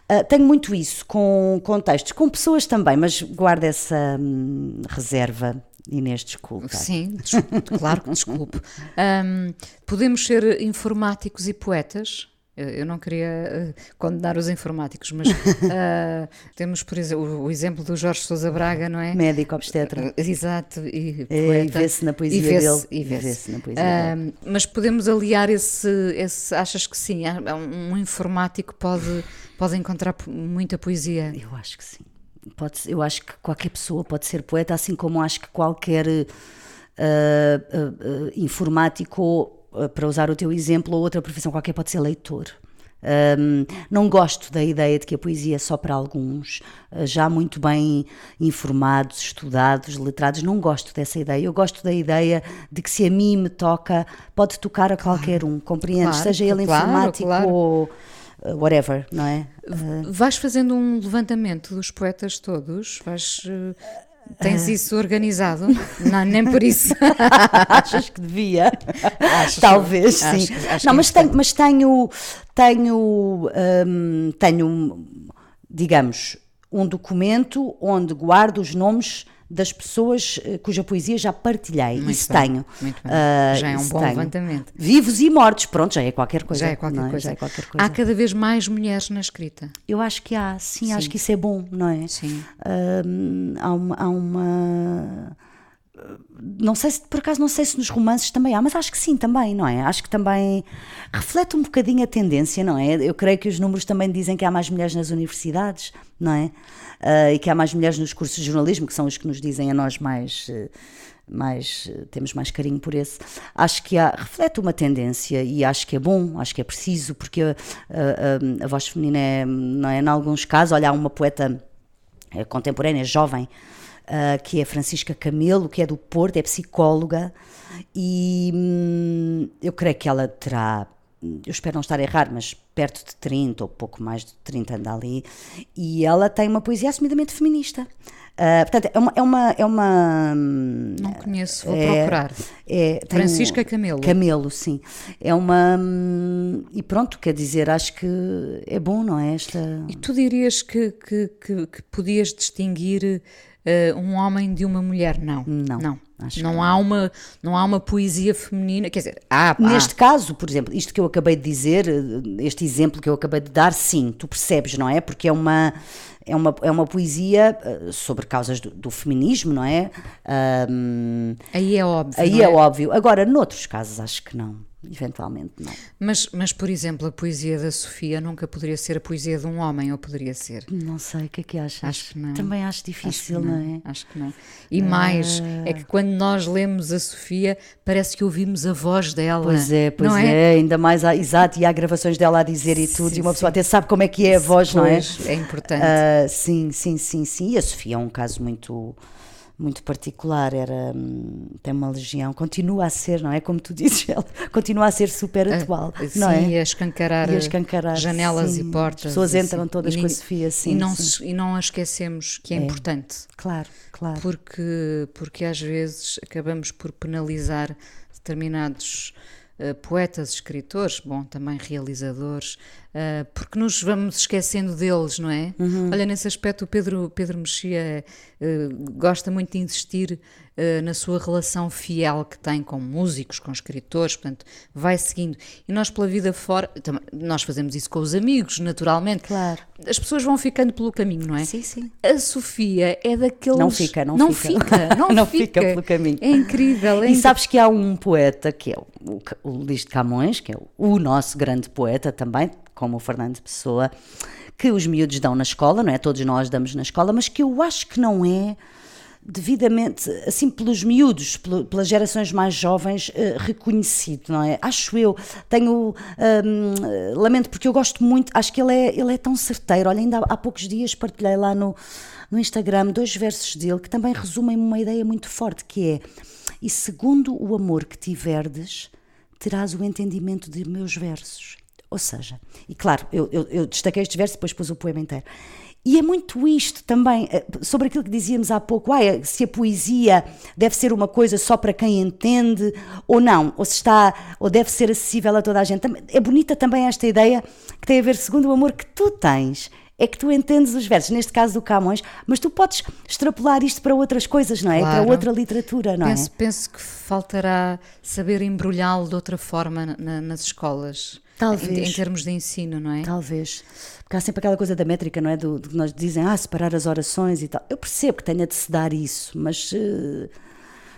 [SPEAKER 2] Ah, tenho muito isso com, com textos, com pessoas também, mas guardo essa hum, reserva. Inês, desculpa.
[SPEAKER 1] Sim, desculpe, claro que desculpe. Ahm, podemos ser informáticos e poetas? Eu não queria eh, condenar os informáticos, mas ah, temos, por exemplo, o, exemplo do Jorge Sousa Braga, não é?
[SPEAKER 2] Médico obstetra.
[SPEAKER 1] Exato, e
[SPEAKER 2] É, e
[SPEAKER 1] poeta.
[SPEAKER 2] vê-se na poesia
[SPEAKER 1] E vê-se-
[SPEAKER 2] dele.
[SPEAKER 1] e vê-se.
[SPEAKER 2] vê-se na poesia
[SPEAKER 1] Ahm, mas podemos aliar esse, esse. Achas que sim? há- há Um informático pode, pode encontrar muita poesia.
[SPEAKER 2] Eu acho que sim. Pode, eu acho que qualquer pessoa pode ser poeta, assim como acho que qualquer eh, eh, eh, informático, para usar o teu exemplo, ou outra profissão qualquer pode ser leitor. Ahm, não gosto da ideia de que a poesia é só para alguns, já muito bem informados, estudados, letrados. Não gosto dessa ideia. Eu gosto da ideia de que se a mim me toca, pode tocar a qualquer um, compreendes?
[SPEAKER 1] Claro,
[SPEAKER 2] Seja ele
[SPEAKER 1] claro,
[SPEAKER 2] informático
[SPEAKER 1] claro.
[SPEAKER 2] ou whatever, não é?
[SPEAKER 1] Vais fazendo um levantamento dos poetas todos? Vais. eh, Tens isso organizado? Não, nem por isso.
[SPEAKER 2] Achas que devia? Talvez,
[SPEAKER 1] acho
[SPEAKER 2] sim.
[SPEAKER 1] acho
[SPEAKER 2] não, mas tenho, mas tenho, tenho, hum, tenho, digamos, um documento onde guardo os nomes das pessoas eh, cuja poesia já partilhei.
[SPEAKER 1] Muito
[SPEAKER 2] isso
[SPEAKER 1] bem,
[SPEAKER 2] tenho.
[SPEAKER 1] muito bem.
[SPEAKER 2] Ah,
[SPEAKER 1] Já é um bom
[SPEAKER 2] tenho.
[SPEAKER 1] levantamento.
[SPEAKER 2] Vivos e mortos, pronto, já é qualquer coisa.
[SPEAKER 1] Já é qualquer
[SPEAKER 2] não
[SPEAKER 1] coisa.
[SPEAKER 2] Já é qualquer coisa.
[SPEAKER 1] Há cada vez mais mulheres na escrita.
[SPEAKER 2] Eu acho que há, sim, acho que isso é bom, não é?
[SPEAKER 1] Sim.
[SPEAKER 2] Hum, há uma. Há uma não sei se, por acaso, não sei se nos romances também há, mas acho que sim, também, não é? Acho que também reflete um bocadinho a tendência, não é? Eu creio que os números também dizem que há mais mulheres nas universidades, não é? Ah, e que há mais mulheres nos cursos de jornalismo, que são os que nos dizem a nós mais. eh, mais eh, temos mais carinho por esse. Acho que há, reflete uma tendência e acho que é bom, acho que é preciso, porque a, a- a- voz feminina é, não é, em alguns casos, olha, há uma poeta contemporânea, jovem, ah, que é Francisca Camelo, que é do Porto, é psicóloga, e hum, eu creio que ela terá, eu espero não estar a errar, mas perto de 30 ou pouco mais de 30 anda ali, e ela tem uma poesia assumidamente feminista. Ah, portanto, é uma. É uma, é uma
[SPEAKER 1] Não conheço, vou
[SPEAKER 2] é-
[SPEAKER 1] procurar.
[SPEAKER 2] é,
[SPEAKER 1] Francisca
[SPEAKER 2] um-
[SPEAKER 1] Camelo.
[SPEAKER 2] Camelo, sim. É uma. hum, E pronto, quer dizer, acho que é bom, não é? Esta.
[SPEAKER 1] E tu dirias que, que, que, que podias distinguir eh, um homem de uma mulher? Não.
[SPEAKER 2] Não.
[SPEAKER 1] Não.
[SPEAKER 2] Acho
[SPEAKER 1] Não há, uma, não há uma poesia feminina, quer dizer, há, há.
[SPEAKER 2] Neste caso, por exemplo, isto que eu acabei de dizer, eh, este exemplo que eu acabei de dar, sim, tu percebes, não é? Porque é uma, é uma, é uma poesia eh, sobre causas do, do feminismo, não é? Ahm,
[SPEAKER 1] aí é óbvio.
[SPEAKER 2] aí
[SPEAKER 1] não
[SPEAKER 2] é óbvio. Agora, noutros casos, acho que não. Eventualmente, não.
[SPEAKER 1] Mas, mas, por exemplo, a poesia da Sofia nunca poderia ser a poesia de um homem, ou poderia ser?
[SPEAKER 2] Não sei, o que é que achas?
[SPEAKER 1] Acho que não.
[SPEAKER 2] Também acho
[SPEAKER 1] Acho que
[SPEAKER 2] difícil, não. é?
[SPEAKER 1] Acho que não. E mais, é que quando nós lemos a Sofia, parece que ouvimos a voz dela.
[SPEAKER 2] Pois é, pois
[SPEAKER 1] não
[SPEAKER 2] é? ainda mais, há- exato, e há gravações dela a dizer e tudo, e uma pessoa até sabe como é que é a voz, não é?
[SPEAKER 1] É importante.
[SPEAKER 2] Ah, sim, sim, sim, sim. E a Sofia é um caso muito muito particular, era hum, tem uma legião, continua a ser, não é? Como tu dizes, ela continua a ser super atual,
[SPEAKER 1] Ah,
[SPEAKER 2] não
[SPEAKER 1] sim,
[SPEAKER 2] é?
[SPEAKER 1] a escancarar,
[SPEAKER 2] E a escancarar,
[SPEAKER 1] janelas
[SPEAKER 2] sim.
[SPEAKER 1] e portas.
[SPEAKER 2] As pessoas
[SPEAKER 1] assim.
[SPEAKER 2] entram todas
[SPEAKER 1] E
[SPEAKER 2] com a Sofia, sim,
[SPEAKER 1] E não,
[SPEAKER 2] sim.
[SPEAKER 1] e não a esquecemos que é, importante.
[SPEAKER 2] Claro, claro.
[SPEAKER 1] Porque, porque às vezes acabamos por penalizar determinados eh, poetas, escritores, bom, também realizadores, eh, porque nos vamos esquecendo deles, não é?
[SPEAKER 2] Uhum.
[SPEAKER 1] Olha, nesse aspecto o Pedro, Pedro Mexia eh, gosta muito de insistir eh, na sua relação fiel que tem com músicos, com escritores, portanto, vai seguindo. E nós pela vida fora, nós fazemos isso com os amigos, naturalmente.
[SPEAKER 2] Claro.
[SPEAKER 1] As pessoas vão ficando pelo caminho, não é?
[SPEAKER 2] Sim, sim.
[SPEAKER 1] A Sofia é daqueles.
[SPEAKER 2] Não fica, não
[SPEAKER 1] não
[SPEAKER 2] fica.
[SPEAKER 1] fica. não,
[SPEAKER 2] Não fica pelo caminho.
[SPEAKER 1] É incrível. É
[SPEAKER 2] E
[SPEAKER 1] incrível.
[SPEAKER 2] sabes que há um poeta que é o, o Luís de Camões, que é o nosso grande poeta também, como o Fernando Pessoa, que os miúdos dão na escola, não é? Todos nós damos na escola, mas que eu acho que não é devidamente, assim, pelos miúdos, pelas gerações mais jovens, eh, reconhecido, não é? Acho eu, tenho, hum, lamento porque eu gosto muito, acho que ele é, ele é tão certeiro, olha, ainda há, há poucos dias partilhei lá no, no Instagram dois versos dele que também resumem uma ideia muito forte, que é, e segundo o amor que tiverdes, terás o entendimento de meus versos. Ou seja, e claro, eu, eu, eu destaquei estes versos, depois pus o poema inteiro. E é muito isto também, eh, sobre aquilo que dizíamos há pouco, ah, é, se a poesia deve ser uma coisa só para quem entende ou não, ou se está, ou deve ser acessível a toda a gente. É bonita também esta ideia que tem a ver, segundo o amor que tu tens, é que tu entendes os versos, neste caso do Camões, mas tu podes extrapolar isto para outras coisas, não é?
[SPEAKER 1] Claro.
[SPEAKER 2] Para outra literatura, não
[SPEAKER 1] penso,
[SPEAKER 2] é?
[SPEAKER 1] penso que faltará saber embrulhá-lo de outra forma na- nas escolas.
[SPEAKER 2] Talvez.
[SPEAKER 1] Em, em termos de ensino, não é?
[SPEAKER 2] Talvez. Porque há sempre aquela coisa da métrica, não é? Do, do que nós dizem, ah, separar as orações e tal. Eu percebo que tenha de se dar isso, mas eh,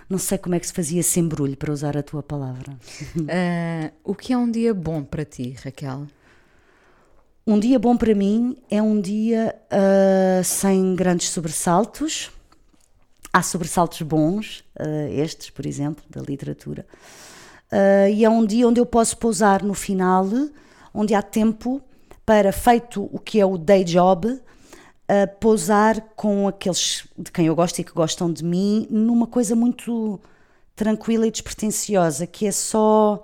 [SPEAKER 2] não sei como é que se fazia esse embrulho, para usar a tua palavra.
[SPEAKER 1] Ah, o que é um dia bom para ti, Raquel?
[SPEAKER 2] Um dia bom para mim é um dia ah, sem grandes sobressaltos. Há sobressaltos bons, ah, estes, por exemplo, da literatura. Ah, e é um dia onde eu posso pousar no final, onde há tempo para, feito o que é o day job, a pousar com aqueles de quem eu gosto e que gostam de mim numa coisa muito tranquila e despretensiosa, que é só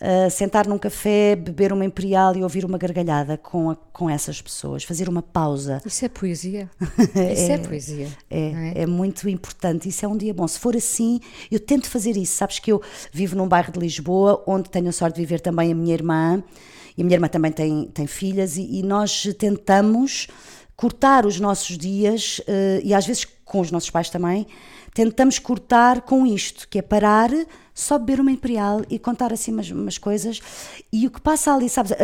[SPEAKER 2] uh, sentar num café, beber uma imperial e ouvir uma gargalhada com, a- com essas pessoas, fazer uma pausa.
[SPEAKER 1] Isso é poesia. Isso é, poesia.
[SPEAKER 2] É,
[SPEAKER 1] é?
[SPEAKER 2] é muito importante. Isso é um dia bom. Se for assim, eu tento fazer isso. Sabes que eu vivo num bairro de Lisboa, onde tenho a sorte de viver também a minha irmã, e a minha irmã também tem, tem filhas, e, e nós tentamos cortar os nossos dias, eh, e às vezes com os nossos pais também, tentamos cortar com isto, que é parar, só beber uma imperial e contar assim umas, umas coisas. E o que passa ali, sabes, a,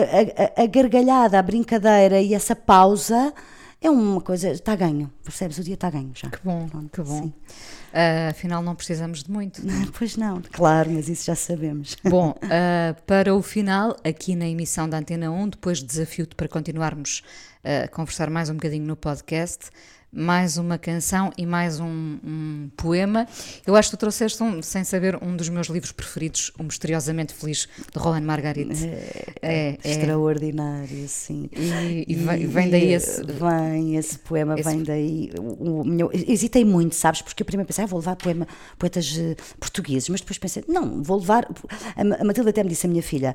[SPEAKER 2] a- a gargalhada, a brincadeira e essa pausa é uma coisa, está ganho, percebes? O dia está ganho já.
[SPEAKER 1] Que bom,
[SPEAKER 2] Pronto,
[SPEAKER 1] que bom. Ah, afinal, não precisamos de muito.
[SPEAKER 2] Pois não, claro, mas isso já sabemos.
[SPEAKER 1] Bom, ah, para o final, aqui na emissão da Antena 1, depois desafio-te para continuarmos a conversar mais um bocadinho no podcast, mais uma canção e mais um, um poema. Eu acho que tu trouxeste, um, sem saber, um dos meus livros preferidos, O Misteriosamente Feliz, de Roland Marguerite. É, é.
[SPEAKER 2] Extraordinário, sim.
[SPEAKER 1] E, e vem, vem daí esse.
[SPEAKER 2] Vem, esse poema
[SPEAKER 1] esse-
[SPEAKER 2] vem daí. O, o meu- hesitei muito, sabes? Porque eu primeiro pensei, ah, vou levar poema, poetas eh, portugueses, mas depois pensei, não, vou levar. A, Ma- a Matilda até me disse, a minha filha.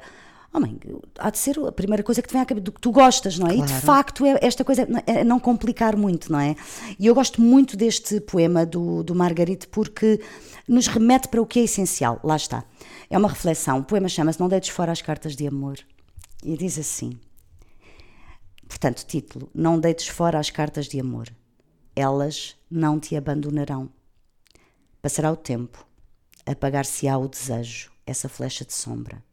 [SPEAKER 2] Oh mãe, há de ser a primeira coisa que te vem à cabeça, do que tu gostas, não é? E de
[SPEAKER 1] Claro.
[SPEAKER 2] facto é esta coisa é não complicar muito, não é? E eu gosto muito deste poema do, do Margarite porque nos remete para o que é essencial. Lá está. É uma reflexão. O poema chama-se Não Deites Fora as Cartas de Amor. E diz assim: Portanto, título: Não deites fora as cartas de amor. Elas não te abandonarão. Passará o tempo, apagar-se-á o desejo, essa flecha de sombra.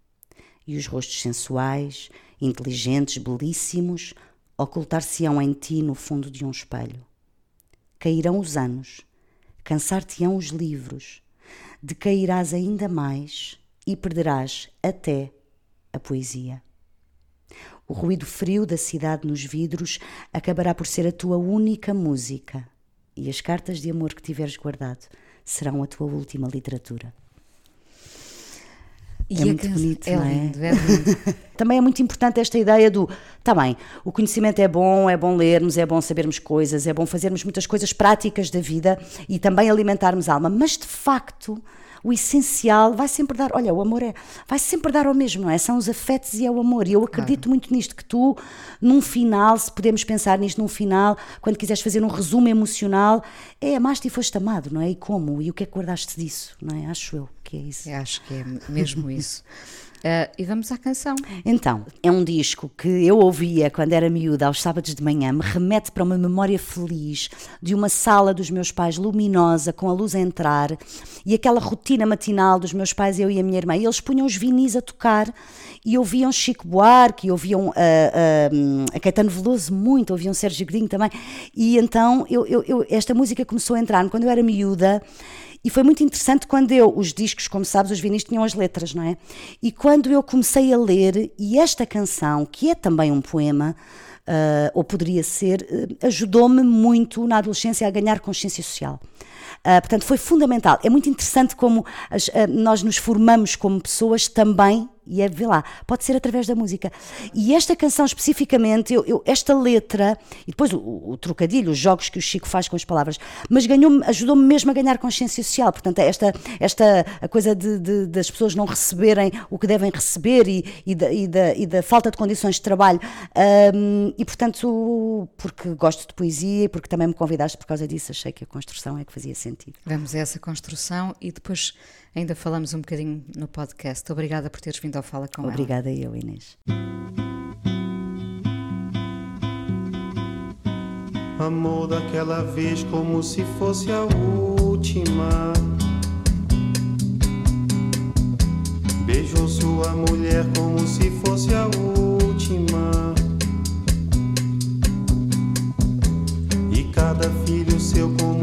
[SPEAKER 2] E os rostos sensuais, inteligentes, belíssimos, ocultar-se-ão em ti no fundo de um espelho. Cairão os anos, cansar-te-ão os livros, decairás ainda mais e perderás até a poesia. O ruído frio da cidade nos vidros acabará por ser a tua única música, e as cartas de amor que tiveres guardado serão a tua última literatura.
[SPEAKER 1] E
[SPEAKER 2] é muito bonito,
[SPEAKER 1] é
[SPEAKER 2] não é?
[SPEAKER 1] lindo, é lindo.
[SPEAKER 2] Também é muito importante esta ideia do, tá bem, o conhecimento é bom, é bom lermos, é bom sabermos coisas, é bom fazermos muitas coisas práticas da vida e também alimentarmos a alma, mas de facto o essencial vai sempre dar, olha, o amor é, vai sempre dar ao mesmo, não é? São os afetos e é o amor. E eu acredito muito nisto, que tu, num final, se podemos pensar nisto num final, quando quiseres fazer um resumo emocional, é amaste e foste amado, não é? E como? E o que é que guardaste disso, não é? Acho eu que é isso.
[SPEAKER 1] Eu acho que é mesmo isso. Ah, e vamos à canção.
[SPEAKER 2] Então, é um disco que eu ouvia quando era miúda, aos sábados de manhã, me remete para uma memória feliz de uma sala dos meus pais luminosa, com a luz a entrar, e aquela rotina matinal dos meus pais, eu e a minha irmã. E eles punham os vinis a tocar e ouviam Chico Buarque, e ouviam ah, ah, a Caetano Veloso muito, ouviam Sérgio Godinho também. E então eu, eu- eu- esta música começou a entrar quando eu era miúda. E foi muito interessante quando eu, os discos, como sabes, os vinis tinham as letras, não é? E quando eu comecei a ler, e esta canção, que é também um poema, ah, ou poderia ser, ah, ajudou-me muito na adolescência a ganhar consciência social. Ah, portanto, foi fundamental. É muito interessante como as- nós nos formamos como pessoas também, e é, vê lá, pode ser através da música. E esta canção especificamente, eu, eu- esta letra, e depois o, o trocadilho, os jogos que o Chico faz com as palavras, mas ajudou-me mesmo a ganhar consciência social. Portanto, esta, esta a coisa de, de- das pessoas não receberem o que devem receber e, e, da, e da- e da falta de condições de trabalho. Ahm, e, portanto, porque gosto de poesia e porque também me convidaste por causa disso, achei que a construção é que fazia sentido.
[SPEAKER 1] Vamos a essa construção e depois ainda falamos um bocadinho no podcast. Obrigada por teres vindo ao Fala com ela.
[SPEAKER 2] Obrigada eu, Inês.
[SPEAKER 3] Amor daquela vez como se fosse a última. Beijou sua mulher como se fosse a última. E cada filho seu como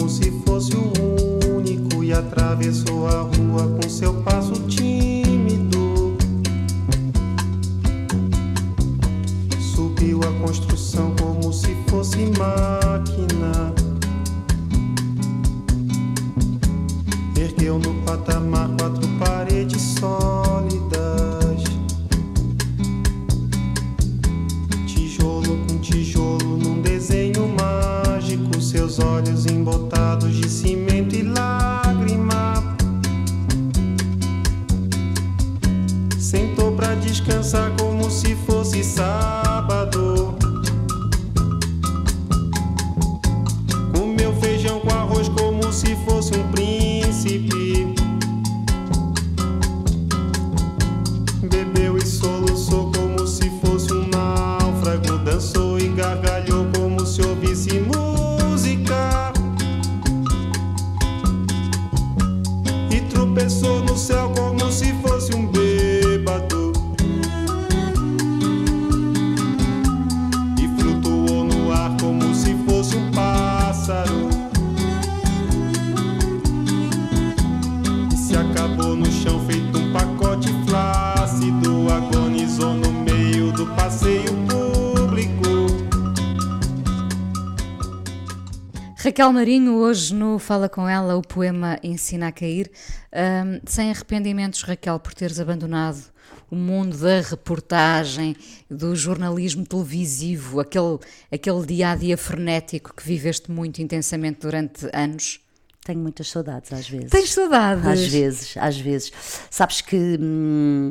[SPEAKER 1] Raquel Marinho, hoje no Fala Com Ela, o poema Ensina a Cair. Ahm, sem arrependimentos, Raquel, por teres abandonado o mundo da reportagem, do jornalismo televisivo, aquele, aquele dia a dia frenético que viveste muito intensamente durante anos.
[SPEAKER 2] Tenho muitas saudades às vezes.
[SPEAKER 1] Tens saudades?
[SPEAKER 2] Às vezes, às vezes. Sabes que hum,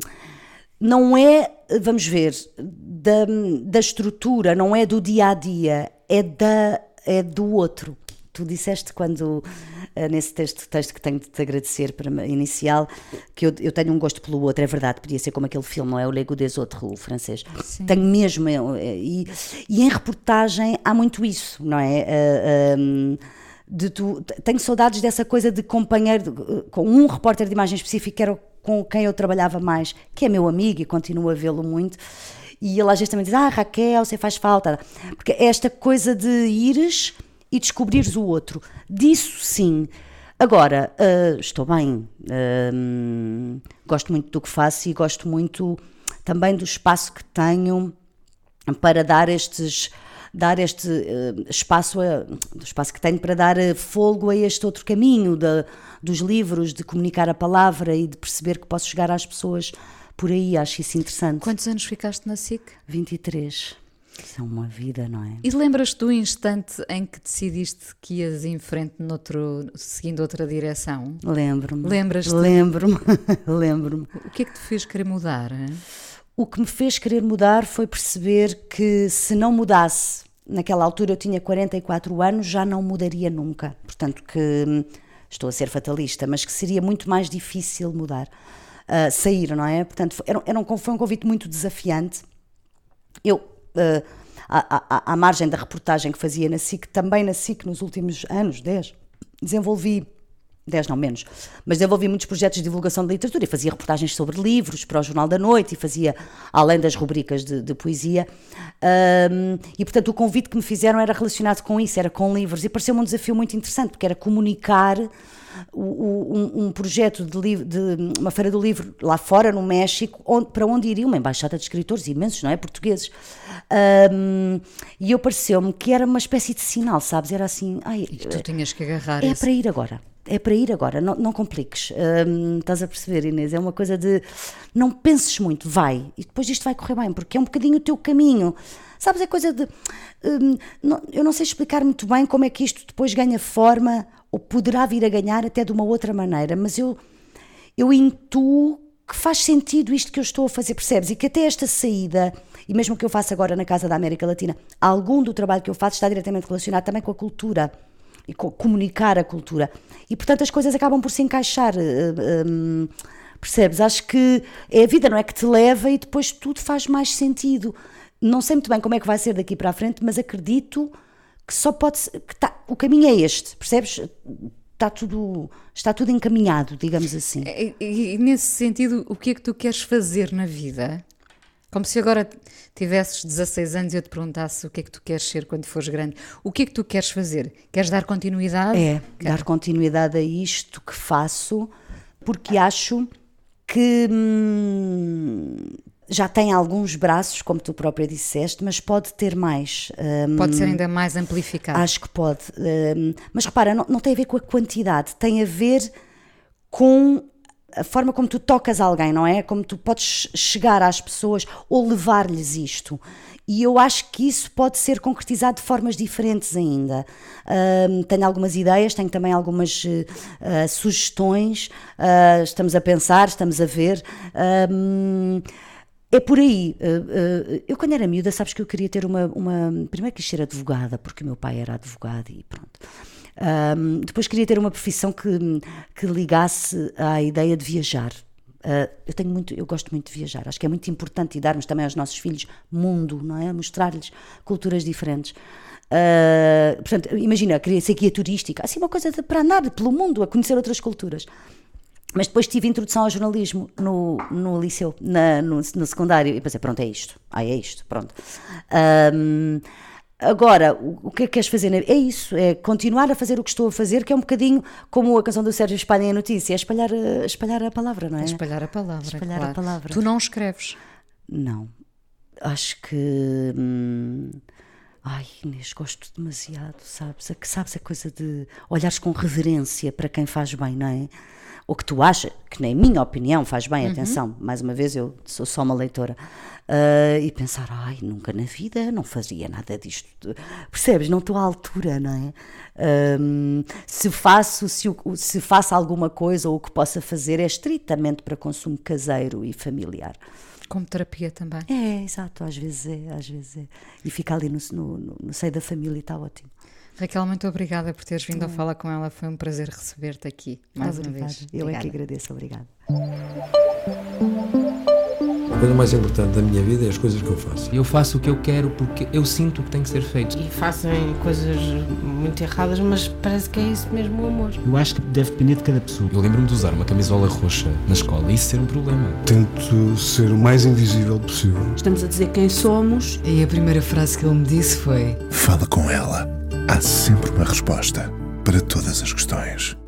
[SPEAKER 2] não é, vamos ver, da, da estrutura, não é do dia a dia, é, da, é do outro. Tu disseste quando, eh, nesse texto, texto que tenho de te agradecer para inicial, que eu, eu tenho um gosto pelo outro, é verdade, podia ser como aquele filme, não é? O Lego des Autres, o francês.
[SPEAKER 1] Sim.
[SPEAKER 2] Tenho mesmo, eh, e, e em reportagem há muito isso, não é? Eh, hum, de tu, tenho saudades dessa coisa de companheiro, com um repórter de imagem específico que era com quem eu trabalhava mais, que é meu amigo e continuo a vê-lo muito. E ele às vezes também diz: Ah, Raquel, você faz falta. Porque é esta coisa de ires e descobrires o outro. Disso sim. Agora, uh, estou bem, uh, gosto muito do que faço e gosto muito também do espaço que tenho para dar estes dar este uh, espaço, a, do espaço que tenho para dar folgo a este outro caminho de, dos livros, de comunicar a palavra e de perceber que posso chegar às pessoas por aí. Acho isso interessante.
[SPEAKER 1] Quantos anos ficaste na SIC?
[SPEAKER 2] 23. É uma vida, não é?
[SPEAKER 1] E lembras-te do instante em que decidiste que ias em frente noutro, seguindo outra direção?
[SPEAKER 2] Lembro-me.
[SPEAKER 1] Lembras-te?
[SPEAKER 2] Lembro-me. Lembro-me.
[SPEAKER 1] O que é que te fez querer mudar? Hein?
[SPEAKER 2] O que me fez querer mudar foi perceber que se não mudasse, naquela altura eu tinha 44 anos, já não mudaria nunca. Portanto, que hum, estou a ser fatalista, mas que seria muito mais difícil mudar, uh, sair, não é? Portanto, era, era um, foi um convite muito desafiante. Eu, uh, à, à, à margem da reportagem que fazia na SIC, também na SIC nos últimos anos, 10, desenvolvi 10 não menos, mas desenvolvi muitos projetos de divulgação de literatura e fazia reportagens sobre livros para o Jornal da Noite e fazia, além das rubricas de, de poesia, um, e portanto o convite que me fizeram era relacionado com isso, era com livros, e pareceu-me um desafio muito interessante, porque era comunicar o, um, um, projeto de, de, uma feira do livro lá fora, no México, onde, para onde iria uma embaixada de escritores imensos, não é? Portugueses. Um, e eu pareceu-me que era uma espécie de sinal, sabes? Era assim. Ai,
[SPEAKER 1] e tu tinhas que agarrar
[SPEAKER 2] É
[SPEAKER 1] esse...
[SPEAKER 2] para ir agora é para ir agora, não, não compliques. estás a perceber, Inês? É uma coisa de não penses muito, vai, e depois isto vai correr bem, porque é um bocadinho o teu caminho. Sabes, é coisa de. não, eu não sei explicar muito bem como é que isto depois ganha forma, ou poderá vir a ganhar até de uma outra maneira, mas eu, eu intuo que faz sentido isto que eu estou a fazer, percebes? E que até esta saída, e mesmo que eu faço agora na Casa da América Latina, algum do trabalho que eu faço está diretamente relacionado também com a cultura e comunicar a cultura. E portanto as coisas acabam por se encaixar. Um, percebes? Acho que é a vida, não é? Que te leva e depois tudo faz mais sentido. Não sei muito bem como é que vai ser daqui para a frente, mas acredito que só pode ser, que tá, o caminho é este, percebes? Está tudo, está tudo encaminhado, digamos assim.
[SPEAKER 1] E, e, nesse sentido, o que é que tu queres fazer na vida? Como se agora tivesses 16 anos e eu te perguntasse o que é que tu queres ser quando fores grande. O que é que tu queres fazer? Queres dar continuidade?
[SPEAKER 2] É, dar continuidade a isto que faço, porque acho que hum, já tem alguns braços, como tu própria disseste, mas pode ter mais.
[SPEAKER 1] Hum, pode ser ainda mais amplificado.
[SPEAKER 2] Acho que pode. Hum, mas repara, não, não tem a ver com a quantidade, tem a ver com a forma como tu tocas alguém, não é? Como tu podes chegar às pessoas ou levar-lhes isto. E eu acho que isso pode ser concretizado de formas diferentes ainda. Uh, tenho algumas ideias, tenho também algumas uh, sugestões, uh, estamos a pensar, estamos a ver. É por aí. eu, quando era miúda, sabes que eu queria ter uma. uma primeiro quis ser advogada, porque o meu pai era advogado e pronto. Um, depois queria ter uma profissão que, que ligasse à ideia de viajar. Uh, eu tenho muito, eu gosto muito de viajar. Acho que é muito importante e darmos também aos nossos filhos mundo, não é? Mostrar-lhes culturas diferentes. Uh, portanto, imagina, queria ser guia turística, assim uma coisa de, para andar pelo mundo, a conhecer outras culturas. Mas depois tive introdução ao jornalismo no, no liceu, na, no, no secundário, e pensei, pronto, é isto. Ah, é isto, pronto. Um, Agora, o, que é que queres fazer? É isso, é continuar a fazer o que estou a fazer, que é um bocadinho como a canção do Sérgio Espalha em Notícia, é espalhar, espalhar a palavra, não é?
[SPEAKER 1] Espalhar a palavra,
[SPEAKER 2] espalhar
[SPEAKER 1] claro.
[SPEAKER 2] a palavra.
[SPEAKER 1] Tu não escreves?
[SPEAKER 2] Não. Acho que. Hum, ai, Inês, gosto demasiado, sabes? Sabes a coisa de olhares com reverência para quem faz bem, não é? Ou que tu achas, que na minha opinião faz bem, uhum. atenção, mais uma vez eu sou só uma leitora, uh, e pensar, ai, nunca na vida não fazia nada disto, percebes? Não estou à altura, não é? Um, se faço, se, se faço alguma coisa ou o que possa fazer é estritamente para consumo caseiro e familiar.
[SPEAKER 1] Como terapia também.
[SPEAKER 2] É, exato, às vezes é, às vezes é. E ficar ali no, no, no seio da família está ótimo.
[SPEAKER 1] Raquel, muito obrigada por teres vindo a falar com ela. Foi um prazer receber-te aqui mais
[SPEAKER 2] obrigada.
[SPEAKER 1] uma vez.
[SPEAKER 2] Eu obrigada. é que agradeço. Obrigada.
[SPEAKER 4] coisa mais importante da minha vida é as coisas que eu faço.
[SPEAKER 5] Eu faço o que eu quero porque eu sinto que tem que ser feito.
[SPEAKER 6] E fazem coisas muito erradas, mas parece que é isso mesmo o amor.
[SPEAKER 7] Eu acho que deve depender de cada pessoa.
[SPEAKER 5] Eu lembro-me de usar uma camisola roxa na escola e isso ser um problema.
[SPEAKER 8] Tento ser o mais invisível possível.
[SPEAKER 9] Estamos a dizer quem somos.
[SPEAKER 10] E a primeira frase que ele me disse foi:
[SPEAKER 11] Fala com ela. Há sempre uma resposta para todas as questões.